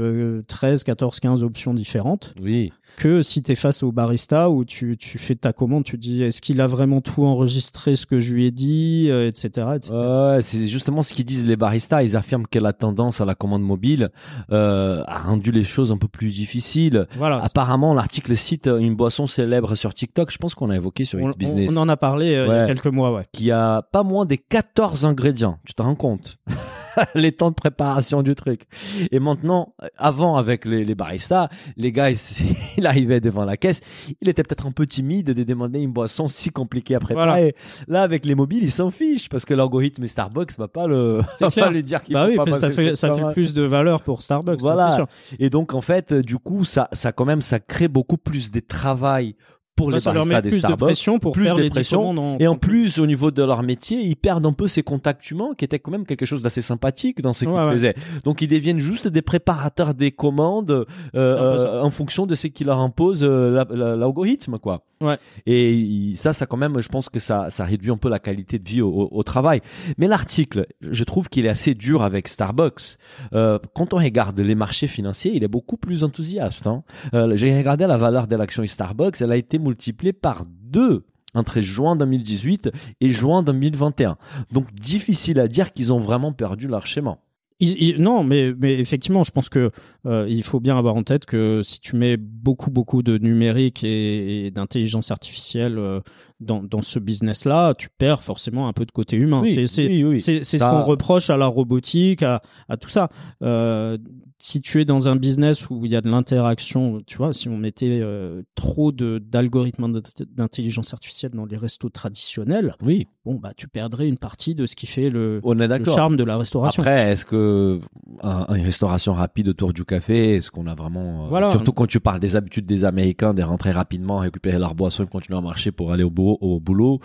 13, 14, 15 options différentes. Oui. Que si tu es face au barista où tu, tu fais ta commande, tu dis est-ce qu'il a vraiment tout enregistré ce que je lui ai dit, etc. Euh, etc. C'est justement ce qu'ils disent les baristas. Ils affirment que la tendance à la commande mobile euh, a rendu les choses un peu plus difficiles. Voilà. Apparemment, l'article cite une boisson célèbre sur TikTok. Je pense qu'on a évoqué sur X Business. On, en a parlé euh, il y a quelques mois, ouais. Qui a pas moins des 14 ingrédients. Tu te rends compte? les temps de préparation du truc. Et maintenant, avant avec les, les baristas, les gars, il, il, arrivait devant la caisse, il était peut-être un peu timide de demander une boisson si compliquée à préparer. Là, avec les mobiles, il s'en fiche parce que l'algorithme Starbucks va pas le, va pas lui dire qu'il bah oui, pas ça fait, ça fait plus de valeur pour Starbucks. Voilà. Ça, sûr. Et donc, en fait, du coup, ça, ça quand même, ça crée beaucoup plus de travail pour Bah, les baristas des plus de pression pour plus faire de les pression. commandes en- Et en plus, au niveau de leur métier, ils perdent un peu ces contacts humains qui étaient quand même quelque chose d'assez sympathique dans ce qu'ils Ouais, ouais. faisaient. Donc, ils deviennent juste des préparateurs des commandes euh, euh, en fonction de ce qui leur impose euh, la- la- l'algorithme, quoi. Et ça, ça quand même, je pense que ça, réduit un peu la qualité de vie au travail. Mais l'article, je trouve qu'il est assez dur avec Starbucks. Euh, quand on regarde les marchés financiers, il est beaucoup plus enthousiaste. Hein. Euh, J'ai regardé la valeur de l'action Starbucks, elle a été multipliée par deux entre juin 2018 et juin 2021. Donc difficile à dire qu'ils ont vraiment perdu leur schéma. Non, mais, mais effectivement, je pense que euh, il faut bien avoir en tête que si tu mets beaucoup, beaucoup de numérique et, et d'intelligence artificielle euh, dans, dans ce business-là, tu perds forcément un peu de côté humain. Oui, c'est oui, oui. ce qu'on reproche à la robotique, à, à tout ça. Euh, si tu es dans un business où il y a de l'interaction, tu vois, si on mettait euh, trop de d'algorithmes d'int- d'intelligence artificielle dans les restos traditionnels, Oui, bon bah tu perdrais une partie de ce qui fait le, on est le d'accord. charme de la restauration. Après, est-ce que un- une restauration rapide autour du café, est-ce qu'on a vraiment, euh, Voilà. surtout quand tu parles des habitudes des Américains, de rentrer rapidement, récupérer leur boisson et continuer à marcher pour aller au au boulot,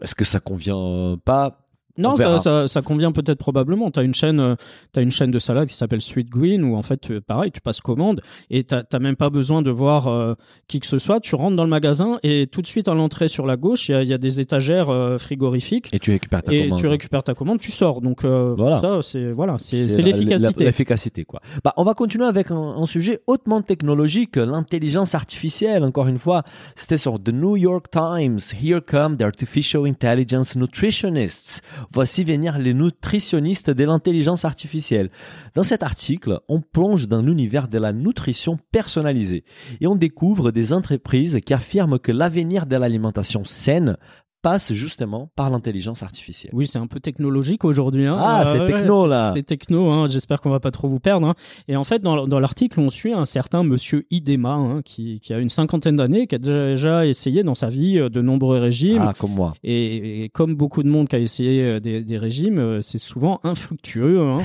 est-ce que ça convient pas Non, On ça, ça, ça convient peut-être probablement. T'as une chaîne, euh, une chaîne de salade qui s'appelle Sweet Green où en fait, euh, pareil, tu passes commande et t'as t'as même pas besoin de voir euh, qui que ce soit. Tu rentres dans le magasin et tout de suite à l'entrée sur la gauche, il y a, il y a des étagères euh, frigorifiques Et tu récupères ta et commande. tu récupères ta commande, tu sors. Donc euh, Voilà. ça, c'est voilà, l'efficacité. L'efficacité, quoi. Bah, on va continuer avec un, un sujet hautement technologique, l'intelligence artificielle. Encore une fois, c'était sur The New York Times. Here come the artificial intelligence nutritionists. Voici venir les nutritionnistes de l'intelligence artificielle. Dans cet article, on plonge dans l'univers de la nutrition personnalisée et on découvre des entreprises qui affirment que l'avenir de l'alimentation saine passe justement par l'intelligence artificielle. Oui, c'est un peu technologique aujourd'hui. hein. Ah, Euh, c'est ouais, techno là. C'est techno, hein, j'espère qu'on va pas trop vous perdre. hein. Et en fait, dans, dans l'article, on suit un certain monsieur Idema, qui, qui a une cinquantaine d'années, qui a déjà essayé dans sa vie euh, de nombreux régimes. Ah, comme moi. Et, et comme beaucoup de monde qui a essayé euh, des, des régimes, euh, c'est souvent infructueux. hein.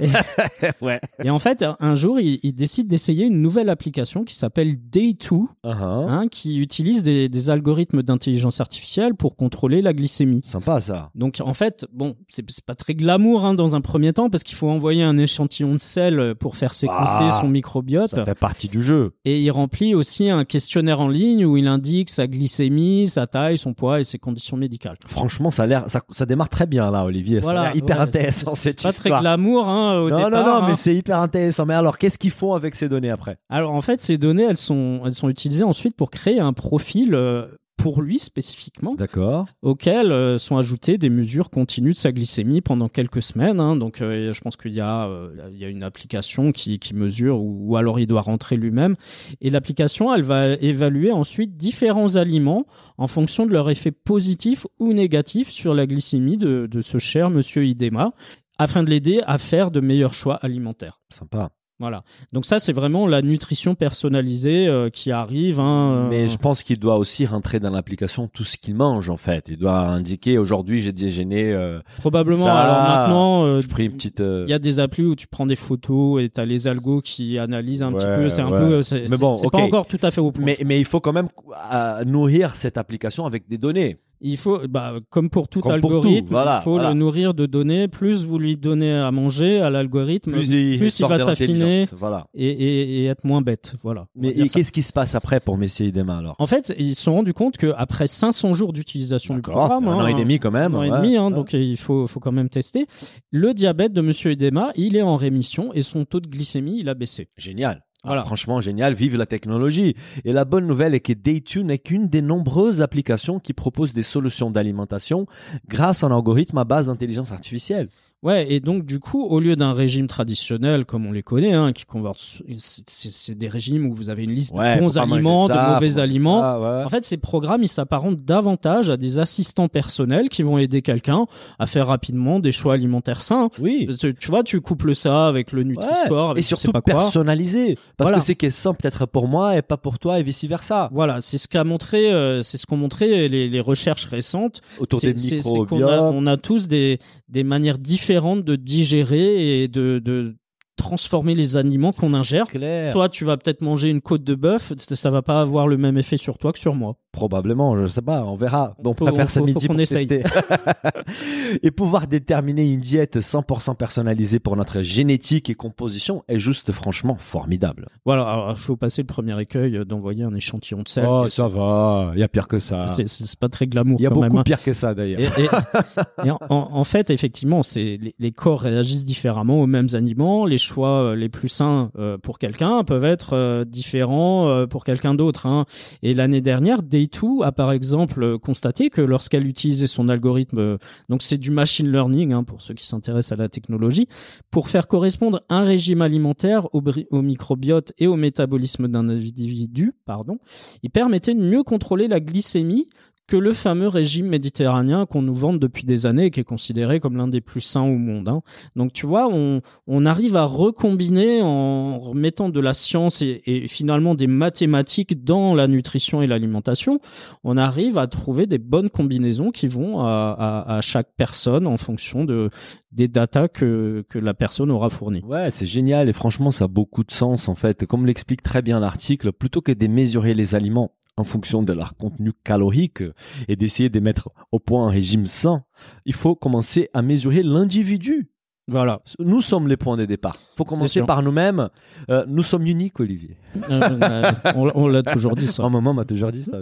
ouais. Et en fait, un- jour, il, il décide d'essayer une nouvelle application qui s'appelle Day2, Uh-huh. qui utilise des, des algorithmes d'intelligence artificielle pour contrôler la glycémie. Sympa ça. Donc en fait, bon, c'est c'est pas très glamour hein, dans un premier temps parce qu'il faut envoyer un échantillon de sel pour faire séquencer Ah, son microbiote. Ça fait partie du jeu. Et il remplit aussi un questionnaire en ligne où il indique sa glycémie, sa taille, son poids et ses conditions médicales. Franchement, ça a l'air, ça, ça démarre très bien là, Olivier. ça a l'air hyper ouais. intéressant C'est cette pas histoire. très glamour hein, au non, départ. non, non, hein. mais c'est hyper intéressant. Mais alors, qu'est-ce qu'ils font avec ces données après? Alors en fait, ces données, elles sont, elles sont utilisées ensuite pour créer un profil euh, pour lui spécifiquement, D'accord. auquel euh, sont ajoutées des mesures continues de sa glycémie pendant quelques semaines. hein. Donc euh, je pense qu'il y a, euh, il y a une application qui, qui mesure, ou, ou alors il doit rentrer lui-même. Et l'application, elle va évaluer ensuite différents aliments en fonction de leur effet positif ou négatif sur la glycémie de, de ce cher monsieur Idema, afin de l'aider à faire de meilleurs choix alimentaires. Sympa. Voilà. Donc ça, c'est vraiment la nutrition personnalisée euh, qui arrive. Hein, euh, Mais je pense qu'il doit aussi rentrer dans l'application tout ce qu'il mange en fait. Il doit indiquer aujourd'hui j'ai déjeuné. euh, probablement. ça, alors maintenant, euh, je pris une petite. euh, il y a des applis où tu prends des photos et tu as les algos qui analysent un petit peu. C'est un ouais. peu. C'est Mais bon, c'est ok. pas encore tout à fait au point. Mais, mais il faut quand même euh, nourrir cette application avec des données. Il faut, bah, comme pour tout Comme pour algorithme, tout, voilà, il faut voilà. le nourrir de données. Plus vous lui donnez à manger à l'algorithme, plus, il va s'affiner Voilà. et, et- et être moins bête. Voilà. Mais qu'est-ce qui se passe après pour Messi et Dema alors? En fait, ils se sont rendus compte qu'après 500 jours d'utilisation du programme, un an hein, et demi quand même. un an et ouais. demi, hein, Ouais. donc il faut, faut quand même tester. Le diabète de Monsieur Edema, il est en rémission et son taux de glycémie, il a baissé. Génial. Ah, Voilà. franchement, génial. Vive la technologie. Et la bonne nouvelle est que Daytune n'est qu'une des nombreuses applications qui proposent des solutions d'alimentation grâce à un algorithme à base d'intelligence artificielle. Ouais, et donc du coup, au lieu d'un régime traditionnel comme on les connaît, hein, qui convertent, c'est des régimes où vous avez une liste de bons aliments, de mauvais aliments. En fait, ces programmes, ils s'apparentent davantage à des assistants personnels qui vont aider quelqu'un à faire rapidement des choix alimentaires sains. Oui. Tu, vois, tu couples ça avec le Nutri-Score, et surtout pas personnalisé, parce que c'est qui est sain peut-être pour moi et pas pour toi et vice versa. Voilà, c'est ce qu'a montré, euh, c'est ce qu'ont montré les, les, recherches récentes autour des microbiomes. On, on a tous des des manières différentes de digérer et de, de transformer les aliments qu'on ingère. Toi, tu vas peut-être manger une côte de bœuf, ça va pas avoir le même effet sur toi que sur moi. Probablement, je sais pas, on verra. On, peut, faire ça midi pour tester. et pouvoir déterminer une diète 100% personnalisée pour notre génétique et composition est juste franchement formidable. Voilà, il faut passer le premier écueil d'envoyer un échantillon de sel. Oh, ça va, il y a pire que ça. C'est pas très glamour. Il y a beaucoup hein. pire que ça d'ailleurs. Et, en, fait, effectivement, c'est les, corps réagissent différemment aux mêmes aliments. Les choix euh, les plus sains euh, pour quelqu'un peuvent être euh, différents pour quelqu'un d'autre. Hein. Et l'année dernière, des Day2 a par exemple constaté que lorsqu'elle utilisait son algorithme, donc c'est du machine learning hein, pour ceux qui s'intéressent à la technologie, pour faire correspondre un régime alimentaire au, au microbiote et au métabolisme d'un individu, pardon, il permettait de mieux contrôler la glycémie que le fameux régime méditerranéen qu'on nous vante depuis des années et qui est considéré comme l'un des plus sains au monde. Hein. Donc tu vois, on, arrive à recombiner en mettant de la science et, finalement des mathématiques dans la nutrition et l'alimentation, on arrive à trouver des bonnes combinaisons qui vont à, chaque personne en fonction de des datas que, que la personne aura fournies. Ouais, c'est génial et franchement ça a beaucoup de sens en fait. Comme l'explique très bien l'article, plutôt que de mesurer les aliments en fonction de leur contenu calorique et d'essayer de mettre au point un régime sain, il faut commencer à mesurer l'individu voilà. Nous sommes les points de départ. Il faut commencer par nous-mêmes. Euh, nous sommes uniques, Olivier. Euh, euh, on, l'a toujours dit ça. Un moment m'a toujours dit ça.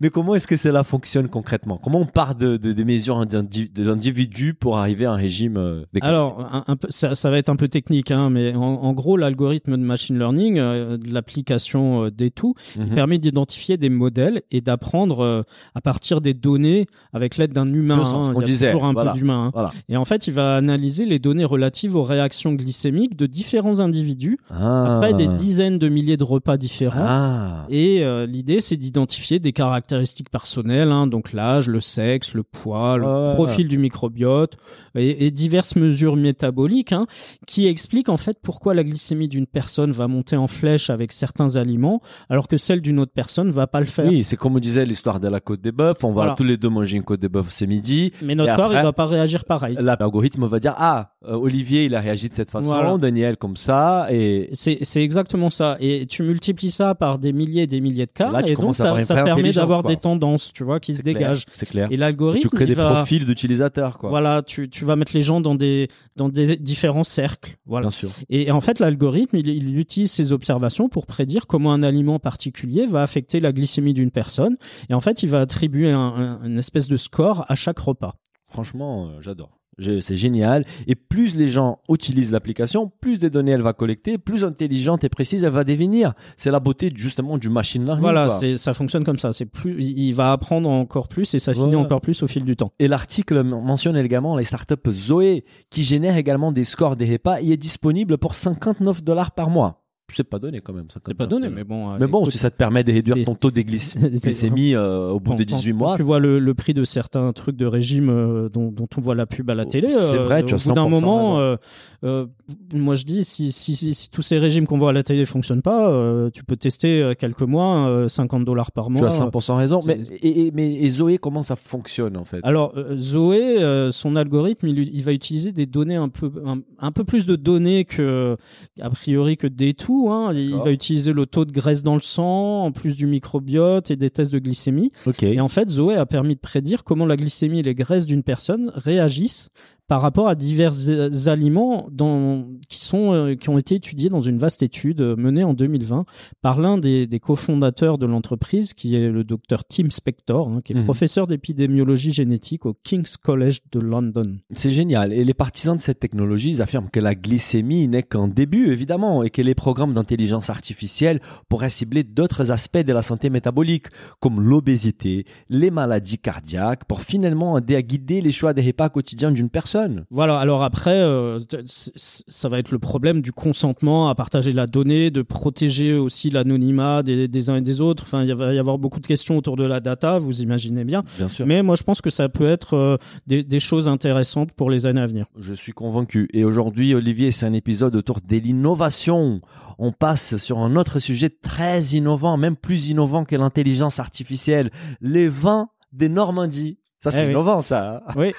Mais comment est-ce que cela fonctionne concrètement? Comment on part de, de, des mesures de l'individu pour arriver à un régime Alors, un, peu, ça, ça, va être un peu technique, hein, mais en, gros, l'algorithme de machine learning, de l'application des tout, mhm. permet d'identifier des modèles et d'apprendre à partir des données avec l'aide d'un humain. Hein, il y a toujours un peu d'humain. Hein. Et en fait, il va analyser les données relatives aux réactions glycémiques de différents individus ah. après des dizaines de milliers de repas différents. Ah. Et euh, l'idée, c'est d'identifier des caractéristiques personnelles, hein, donc l'âge, le sexe, le poids, le ah. profil du microbiote et, diverses mesures métaboliques hein, qui expliquent en fait pourquoi la glycémie d'une personne va monter en flèche avec certains aliments alors que celle d'une autre personne va pas le faire. Oui, c'est comme on disait l'histoire de la côte des bœufs. On va tous les deux manger une côte des bœufs c'est midi. Mais notre corps, il va pas réagir pareil. L'algorithme va dire ah euh, Olivier il a réagi de cette façon, Daniel comme ça et c'est exactement ça et tu multiplies ça par des milliers et des milliers de cas et donc ça, ça permet d'avoir des tendances tu vois qui se dégagent. C'est clair. Et l'algorithme tu crées des profils d'utilisateurs quoi. Voilà tu tu vas mettre les gens dans des dans des différents cercles voilà. Bien sûr. Et, en fait l'algorithme il, il utilise ces observations pour prédire comment un aliment particulier va affecter la glycémie d'une personne et en fait il va attribuer un, une espèce de score à chaque repas. Franchement, euh, j'adore c'est génial. Et plus les gens utilisent l'application, plus des données elle va collecter, plus intelligente et précise elle va devenir. C'est la beauté justement du machine learning. Voilà, ça fonctionne comme ça. C'est plus, il va apprendre encore plus et ça finit encore plus au fil du temps. Et l'article mentionne également les startups Zoé qui génèrent également des scores des repas. Il est disponible pour 59 dollars par mois c'est pas donné quand même. C'est pas donné, mais bon. Mais bon, si ça te permet de réduire ton taux de glycémie euh, au bout de 18 mois. Tu vois le, le, prix de certains trucs de régime euh, dont, dont, on voit la pub à la oh, télé. C'est vrai, euh, tu as Au bout d'un moment, euh, moi je dis, si, si, si, tous ces régimes qu'on voit à la télé fonctionnent pas, tu peux tester quelques mois, 50 dollars par mois. Tu as 100% raison. Mais, et, mais et Zoé, comment ça fonctionne en fait? Alors, Zoé, son algorithme, il, il, va utiliser des données un peu, un, un peu plus de données que, a priori, que des tout Hein. Il va utiliser le taux de graisse dans le sang, en plus du microbiote et des tests de glycémie. Et en fait, Zoé a permis de prédire comment la glycémie et les graisses d'une personne réagissent par rapport à divers aliments qui, sont, euh, qui ont été étudiés dans une vaste étude euh, menée en 2020 par l'un des, des cofondateurs de l'entreprise, qui est le docteur Tim Spector, hein, qui est mhm. professeur d'épidémiologie génétique au King's College de London. C'est génial. Et les partisans de cette technologie ils affirment que la glycémie n'est qu'un début, évidemment, et que les programmes d'intelligence artificielle pourraient cibler d'autres aspects de la santé métabolique, comme l'obésité, les maladies cardiaques, pour finalement aider à guider les choix des repas quotidiens d'une personne personne. Voilà. Alors après, euh, ça va être le problème du consentement à partager la donnée, de protéger aussi l'anonymat des, des, uns et des autres. Enfin, il va y avoir beaucoup de questions autour de la data, vous imaginez bien. Bien sûr. Mais moi, je pense que ça peut être euh, des, des, choses intéressantes pour les années à venir. Je suis convaincu. Et aujourd'hui, Olivier, c'est un épisode autour de l'innovation. On passe sur un autre sujet très innovant, même plus innovant que l'intelligence artificielle, les vins des Normandies. Ça, c'est Eh oui. innovant, ça. hein. Oui.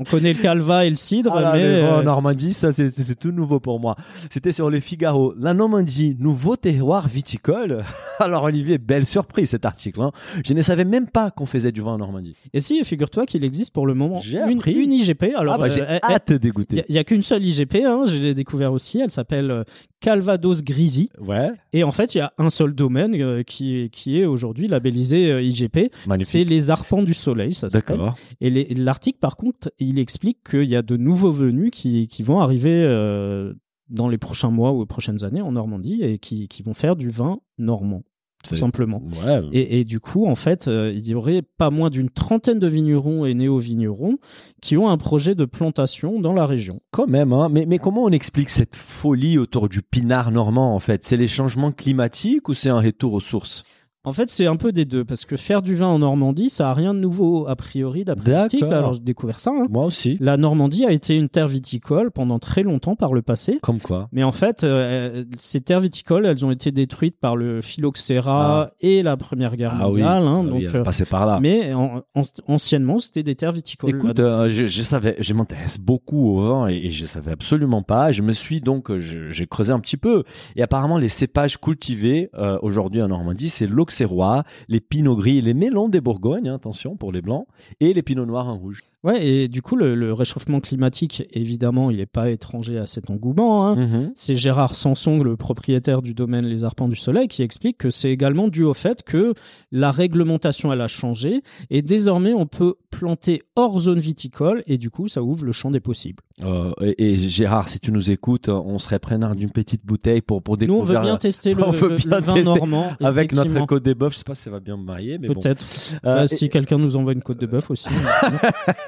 On connaît le calva et le cidre, Ah là, mais euh, Normandie, ça, c'est tout nouveau pour moi. C'était sur le Figaro. La Normandie, nouveau terroir viticole. Alors, Olivier, belle surprise cet article. hein. Je ne savais même pas qu'on faisait du vin en Normandie. et si, figure-toi qu'il existe pour le moment J'ai une, une IGP. Alors, ah, bah, j'ai euh, elle- hâte Il d'écouter. n'y a, qu'une seule IGP, hein, je l'ai découvert aussi, elle s'appelle euh, Calvados Grisi. Ouais, Et en fait, il y a un seul domaine euh, qui est, qui est aujourd'hui labellisé euh, IGP, c'est les arpents du soleil, ça s'appelle. Et l'article, par contre, il explique qu'il y a de nouveaux venus qui, qui vont arriver euh, dans les prochains mois ou les prochaines années en Normandie et qui, qui vont faire du vin normand, tout simplement. Ouais. Et, et du coup, en fait, euh, il y aurait pas moins d'une trentaine de vignerons et néo-vignerons qui ont un projet de plantation dans la région. Quand même, hein. mais, mais comment on explique cette folie autour du pinard normand en fait? C'est les changements climatiques ou c'est un retour aux sources? En fait, c'est un peu des deux, parce que faire du vin en Normandie, ça a rien de nouveau a priori d'après l'article. Alors j'ai découvert ça. hein. Moi aussi. La Normandie a été une terre viticole pendant très longtemps par le passé. Comme quoi Mais en fait, euh, ces terres viticoles, elles ont été détruites par le phylloxéra et la Première Guerre Ah oui, mondiale. hein, Ah oui, donc, elle euh, passait par là. mais en- en- anciennement, c'était des terres viticoles. Écoute, euh, je, je savais, je m'intéresse beaucoup au vin et, et je savais absolument pas. Je me suis donc, euh, j'ai creusé un petit peu et apparemment les cépages cultivés aujourd'hui en Normandie, c'est les pinots gris, les mélons des Bourgognes, hein, attention pour les blancs, et les pinots noirs en rouge. Ouais, et du coup, le, le réchauffement climatique, évidemment, il n'est pas étranger à cet engouement. hein. Mhm. C'est Gérard Sanson, le propriétaire du domaine Les Arpents du Soleil, qui explique que c'est également dû au fait que la réglementation elle a changé et désormais on peut planter hors zone viticole et du coup ça ouvre le champ des possibles. Euh, et, et Gérard, si tu nous écoutes, on serait preneur d'une petite bouteille pour pour Nous on découvrir veut bien tester le, on veut le- bien le vin tester normand avec notre côte des bœufs. Je sais pas si ça va bien me marier, mais bon. Peut-être. Euh, Bah, et- si quelqu'un nous envoie une côte de bœuf aussi.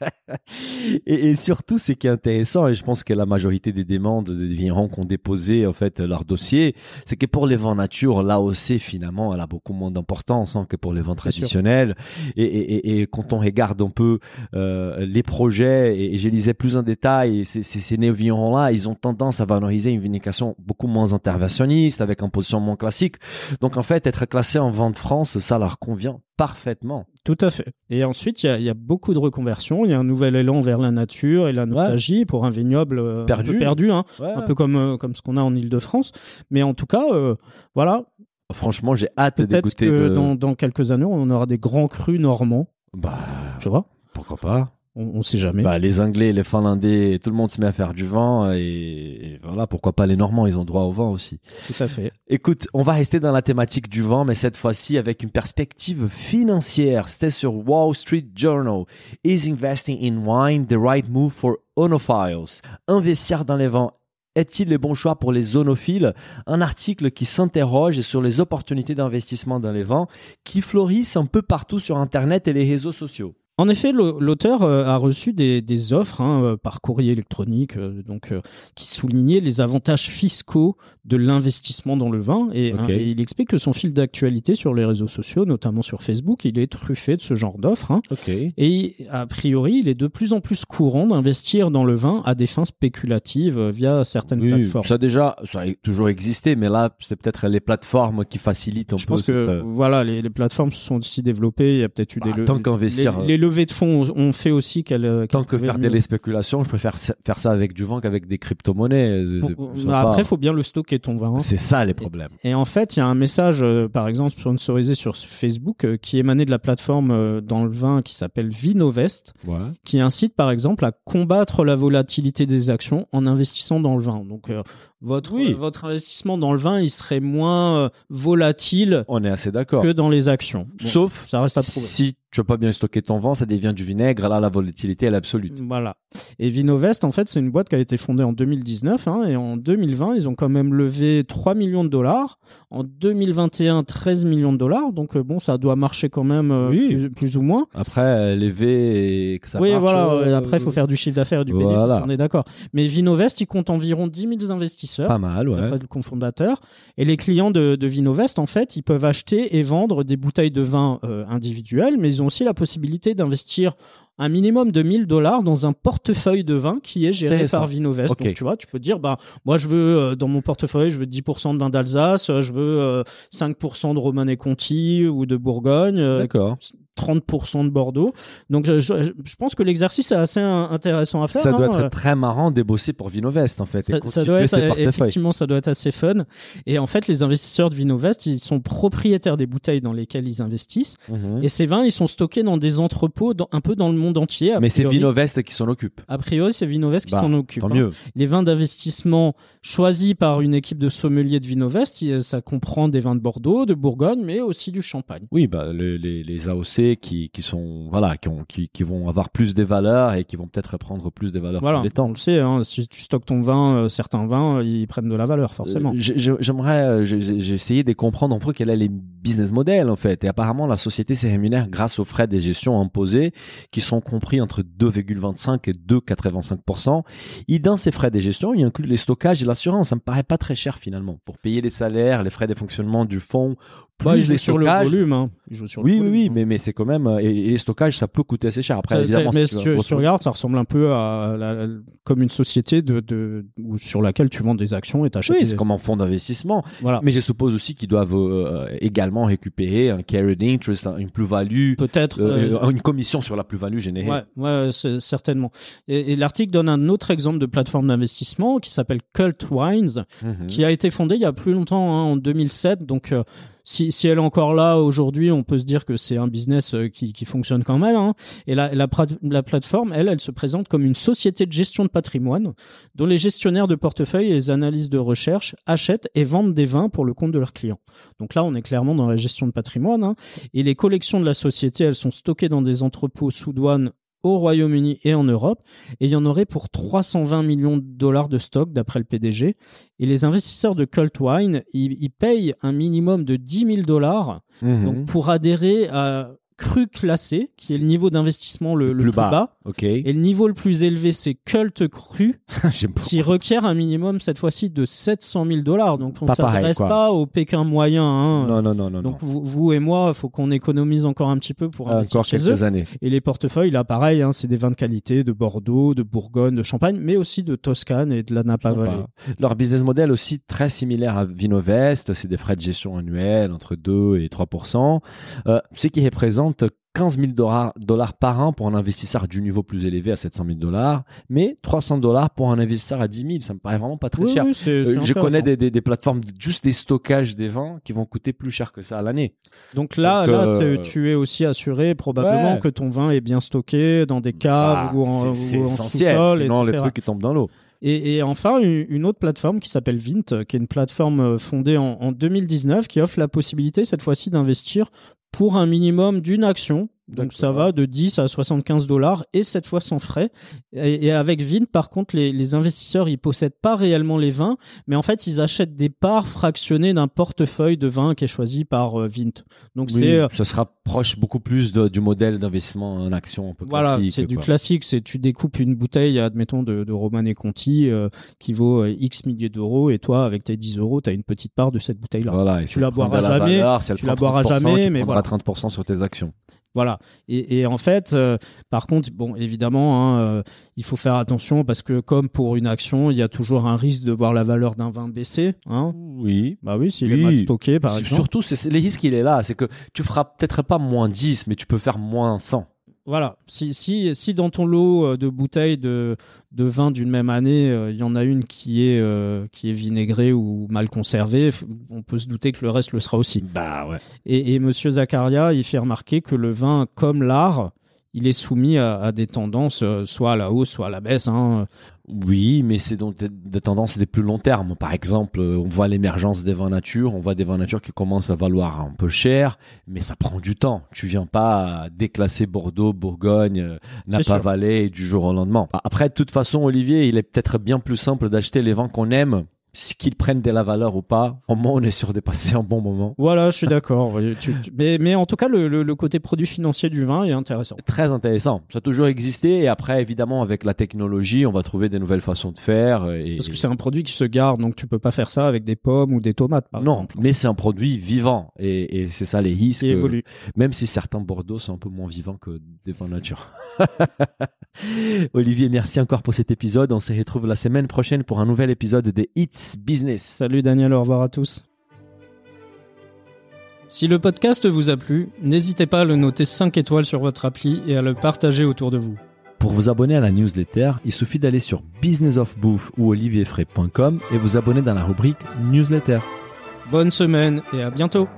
Et, et surtout, ce qui est intéressant, et je pense que la majorité des demandes des vignerons qui ont déposé en fait leur dossier, c'est que pour les vins nature, l'AOC finalement, elle a beaucoup moins d'importance hein, que pour les sûr. traditionnels. Et, et, et- et quand on regarde un peu euh, les projets, et, je lisais plus en détail, ces, ces, néo-vignerons-là, ils ont tendance à valoriser une vinification beaucoup moins interventionniste, avec un positionnement classique. Donc en fait, être classé en vin de France, ça leur convient parfaitement. Tout à fait. Et ensuite, il y y a beaucoup de reconversions. Il y a un nouvel élan vers la nature et la nostalgie pour un vignoble euh, un Perdu. peu perdu, hein, Ouais, un peu comme, euh, comme ce qu'on a en Ile-de-France. Mais en tout cas, euh, voilà, Franchement, j'ai hâte peut-être d'écouter. que de- dans, dans quelques années, on aura des grands crus normands. Bah, Tu vois? pourquoi pas? On ne sait jamais. Bah, les Anglais, les Finlandais, tout le monde se met à faire du vin et, et voilà, pourquoi pas les Normands, ils ont droit au vin aussi. Tout à fait. Écoute, on va rester dans la thématique du vin, mais cette fois-ci avec une perspective financière. C'était sur Wall Street Journal. Is investing in wine the right move for onophiles? Investir dans les vins est-il le bon choix pour les zonophiles Un article qui s'interroge sur les opportunités d'investissement dans les vins qui fleurissent un peu partout sur Internet et les réseaux sociaux. En effet, l'auteur euh, a reçu des, des offres hein, euh, par courrier électronique, euh, donc qui soulignaient les avantages fiscaux de l'investissement dans le vin. Et, hein, et il explique que son fil d'actualité sur les réseaux sociaux, notamment sur Facebook, il est truffé de ce genre d'offres. hein. Et a priori, il est de plus en plus courant d'investir dans le vin à des fins spéculatives via certaines Oui, plateformes. ça déjà, ça a toujours existé, mais là, c'est peut-être les plateformes qui facilitent un Je peu. pense que cette, voilà, les, les plateformes se sont aussi développées. Il y a peut-être eu Bah, des tant qu'investir, les, les levées de fonds ont- fait aussi qu'elles. qu'elles Tant que faire des spéculations, je préfère faire ça avec du vin qu'avec des crypto-monnaies. Bah, pas- après, il faut bien le stocker ton vin. hein. C'est ça les problèmes. Et en fait, il y a un message, euh, par exemple, sponsorisé sur Facebook, euh, qui émanait de la plateforme euh, dans le vin qui s'appelle Vinovest, qui incite, par exemple, à combattre la volatilité des actions en investissant dans le vin. Donc, euh, votre, Oui. euh, votre investissement dans le vin, il serait moins euh, volatile On est assez d'accord. que dans les actions. Bon, Sauf ça reste à prouver. si tu vas pas bien stocker ton vin, ça devient du vinaigre. Là, la volatilité elle est absolue. Voilà. Et Vinovest, en fait, c'est une boîte qui a été fondée en 2019 hein, et en 2020, ils ont quand même levé 3 millions de dollars. En 2021, 13 millions de dollars. Donc euh, bon, ça doit marcher quand même euh, plus, ou moins. Après, lever et que ça oui, marche. Oui, voilà. Après, il faut faire du chiffre d'affaires et du bénéfice. On est d'accord. Mais Vinovest, il compte environ 10 000 investisseurs. Pas mal, ouais. De cofondateur. Et les clients de, de, Vinovest, en fait, ils peuvent acheter et vendre des bouteilles de vin individuelles, mais ils ont aussi la possibilité d'investir un minimum de 1000 dollars dans un portefeuille de vin qui est géré par Vinovest. Donc tu vois, tu peux dire, bah moi je veux euh, dans mon portefeuille, je veux 10% de vin d'Alsace, euh, je veux 5% euh, de Romanée Conti ou de Bourgogne. D'accord. 30% de Bordeaux. Donc je, je, pense que l'exercice est assez intéressant à faire. Ça doit être très marrant de bosser pour Vinovest en fait. Ça, ça doit être effectivement ça doit être assez fun. Et en fait les investisseurs de Vinovest ils sont propriétaires des bouteilles dans lesquelles ils investissent. Mhm. Et ces vins ils sont stockés dans des entrepôts dans, un peu dans le monde entier. Mais c'est Vinovest qui s'en occupe. A priori c'est Vinovest qui bah, s'en occupe. Tant mieux. Hein. Les vins d'investissement choisis par une équipe de sommeliers de Vinovest, ça comprend des vins de Bordeaux, de Bourgogne, mais aussi du Champagne. Oui, bah les, les, les AOC qui, qui sont voilà, qui, ont, qui, qui, vont avoir plus des valeurs et qui vont peut-être prendre plus des valeurs voilà, les temps. On le sait, hein, si tu stockes ton vin, euh, certains vins, euh, ils prennent de la valeur, forcément. Euh, j'aimerais, j'ai essayé de comprendre un peu quel est les business models, en fait. Et apparemment, la société s'est rémunère grâce aux frais de gestion imposés, qui sont compris entre 2,25 et 2,85%. Et dans ces frais de gestion, il inclut les stockages et l'assurance. Ça me paraît pas très cher, finalement, pour payer les salaires, les frais de fonctionnement du fonds, plus les sur le volume. Hein. sur oui, le volume, oui, hein. mais, mais c'est quand même. Et, les stockages, ça peut coûter assez cher. Après, évidemment, mais si, tu, regardes, ça ressemble un peu à la, comme une société de, de, sur laquelle tu vends des actions et t'achètes. Oui, c'est comme un fonds d'investissement. Voilà. Mais je suppose aussi qu'ils doivent euh, également récupérer un carried interest, une plus-value. Peut-être. Euh, euh, une commission sur la plus-value générée. Ouais, ouais certainement. Et, l'article donne un autre exemple de plateforme d'investissement qui s'appelle Cult Wines, mhm. qui a été fondée il y a plus longtemps, hein, en 2007. Donc, si, elle est encore là aujourd'hui, on peut se dire que c'est un business euh, qui, fonctionne quand même. Hein. Et la, la, la, plateforme, elle, elle se présente comme une société de gestion de patrimoine dont les gestionnaires de portefeuille et les analystes de recherche achètent et vendent des vins pour le compte de leurs clients. Donc là, on est clairement dans la gestion de patrimoine. Hein. Et les collections de la société, elles sont stockées dans des entrepôts sous douane au Royaume-Uni et en Europe, et il y en aurait pour 320 millions de dollars de stock d'après le PDG. Et les investisseurs de Cult Wine, ils, payent un minimum de 10 000 dollars mmh. donc pour adhérer à cru classé, qui est le niveau d'investissement le, plus, bas. Et le niveau le plus élevé, c'est culte cru, qui requiert un minimum cette fois-ci de 700 000 dollars. Donc on ne s'adresse pas au Pékin moyen. Hein. Non, non, non, non. Donc Vous, et moi, il faut qu'on économise encore un petit peu pour investir chez eux. Années. Et les portefeuilles, là, pareil, hein, c'est des vins de qualité de Bordeaux, de Bourgogne, de Champagne, mais aussi de Toscane et de la Napa Valley. Leur business model aussi très similaire à Vinovest, c'est des frais de gestion annuels entre 2 et 3% euh, Ce qui représente 15 000 dollars par an pour un investisseur du niveau plus élevé à 700 000 dollars, mais 300 dollars pour un investisseur à 10 000. Ça me paraît vraiment pas très cher. Euh, je connais des, des, plateformes, juste des stockages des vins qui vont coûter plus cher que ça à l'année. Donc là, là euh, tu es aussi assuré probablement que ton vin est bien stocké dans des caves bah, ou en, C'est essentiel, sinon les trucs tombent dans l'eau. Et, enfin, une autre plateforme qui s'appelle Vint, qui est une plateforme euh, fondée en, en 2019, qui offre la possibilité cette fois-ci d'investir pour un minimum d'une action donc ça va de 10 à 75 dollars et cette fois sans frais. Et, avec Vint, par contre, les, investisseurs, ils possèdent pas réellement les vins, mais en fait, ils achètent des parts fractionnées d'un portefeuille de vins qui est choisi par euh, Vint. Donc c'est euh, ça se rapproche beaucoup plus du modèle d'investissement en action un peu voilà, c'est du classique. C'est tu découpes une bouteille, admettons de, de Romanée Conti euh, qui vaut X milliers d'euros et toi, avec tes 10 euros, tu as une petite part de cette bouteille-là. Voilà, tu la boiras jamais. tu la boiras jamais, mais voilà. 30% sur tes actions. Voilà. Et, en fait, euh, par contre, bon, évidemment, hein, euh, il faut faire attention parce que comme pour une action, il y a toujours un risque de voir la valeur d'un vin baisser. Hein oui. Bah oui, s'il est mal stocké, par exemple. Surtout, c'est, le risque, il est là. C'est que tu feras peut-être pas moins 10, mais tu peux faire moins 100. Voilà. Si, si, si dans ton lot euh, de bouteilles de, de vin d'une même année, euh, il y en a une qui est, euh, qui est vinaigrée ou mal conservée, on peut se douter que le reste le sera aussi. Bah ouais. Et, et Monsieur Zakaria, il fait remarquer que le vin, comme l'art, il est soumis à, des tendances, euh, soit à la hausse, soit à la baisse. Hein. Oui, mais c'est donc des, tendances des plus long terme. Par exemple, euh, on voit l'émergence des vins nature, on voit des vins nature qui commencent à valoir un peu cher, mais ça prend du temps. Tu viens pas déclasser Bordeaux, Bourgogne, euh, Napa Valley du jour au lendemain. Après, de toute façon, Olivier, il est peut-être bien plus simple d'acheter les vins qu'on aime qu'ils prennent de la valeur ou pas, au moins on est sûr de passer un bon moment. Voilà, je suis d'accord. mais, mais en tout cas, le, côté produit financier du vin est intéressant. Très intéressant. Ça a toujours existé et après, évidemment, avec la technologie, on va trouver des nouvelles façons de faire. Et... Parce que c'est un produit qui se garde, donc tu peux pas faire ça avec des pommes ou des tomates, par non, exemple. mais c'est un produit vivant et, c'est ça les risques. Qui évolue. Même si certains Bordeaux sont un peu moins vivants que des vins nature. Olivier, merci encore pour cet épisode. On se retrouve la semaine prochaine pour un nouvel épisode des Hits Business. Salut Daniel, au revoir à tous. Si le podcast vous a plu, n'hésitez pas à le noter 5 étoiles sur votre appli et à le partager autour de vous. Pour vous abonner à la newsletter, il suffit d'aller sur businessofbouffe ou olivierfray.com et vous abonner dans la rubrique newsletter. Bonne semaine et à bientôt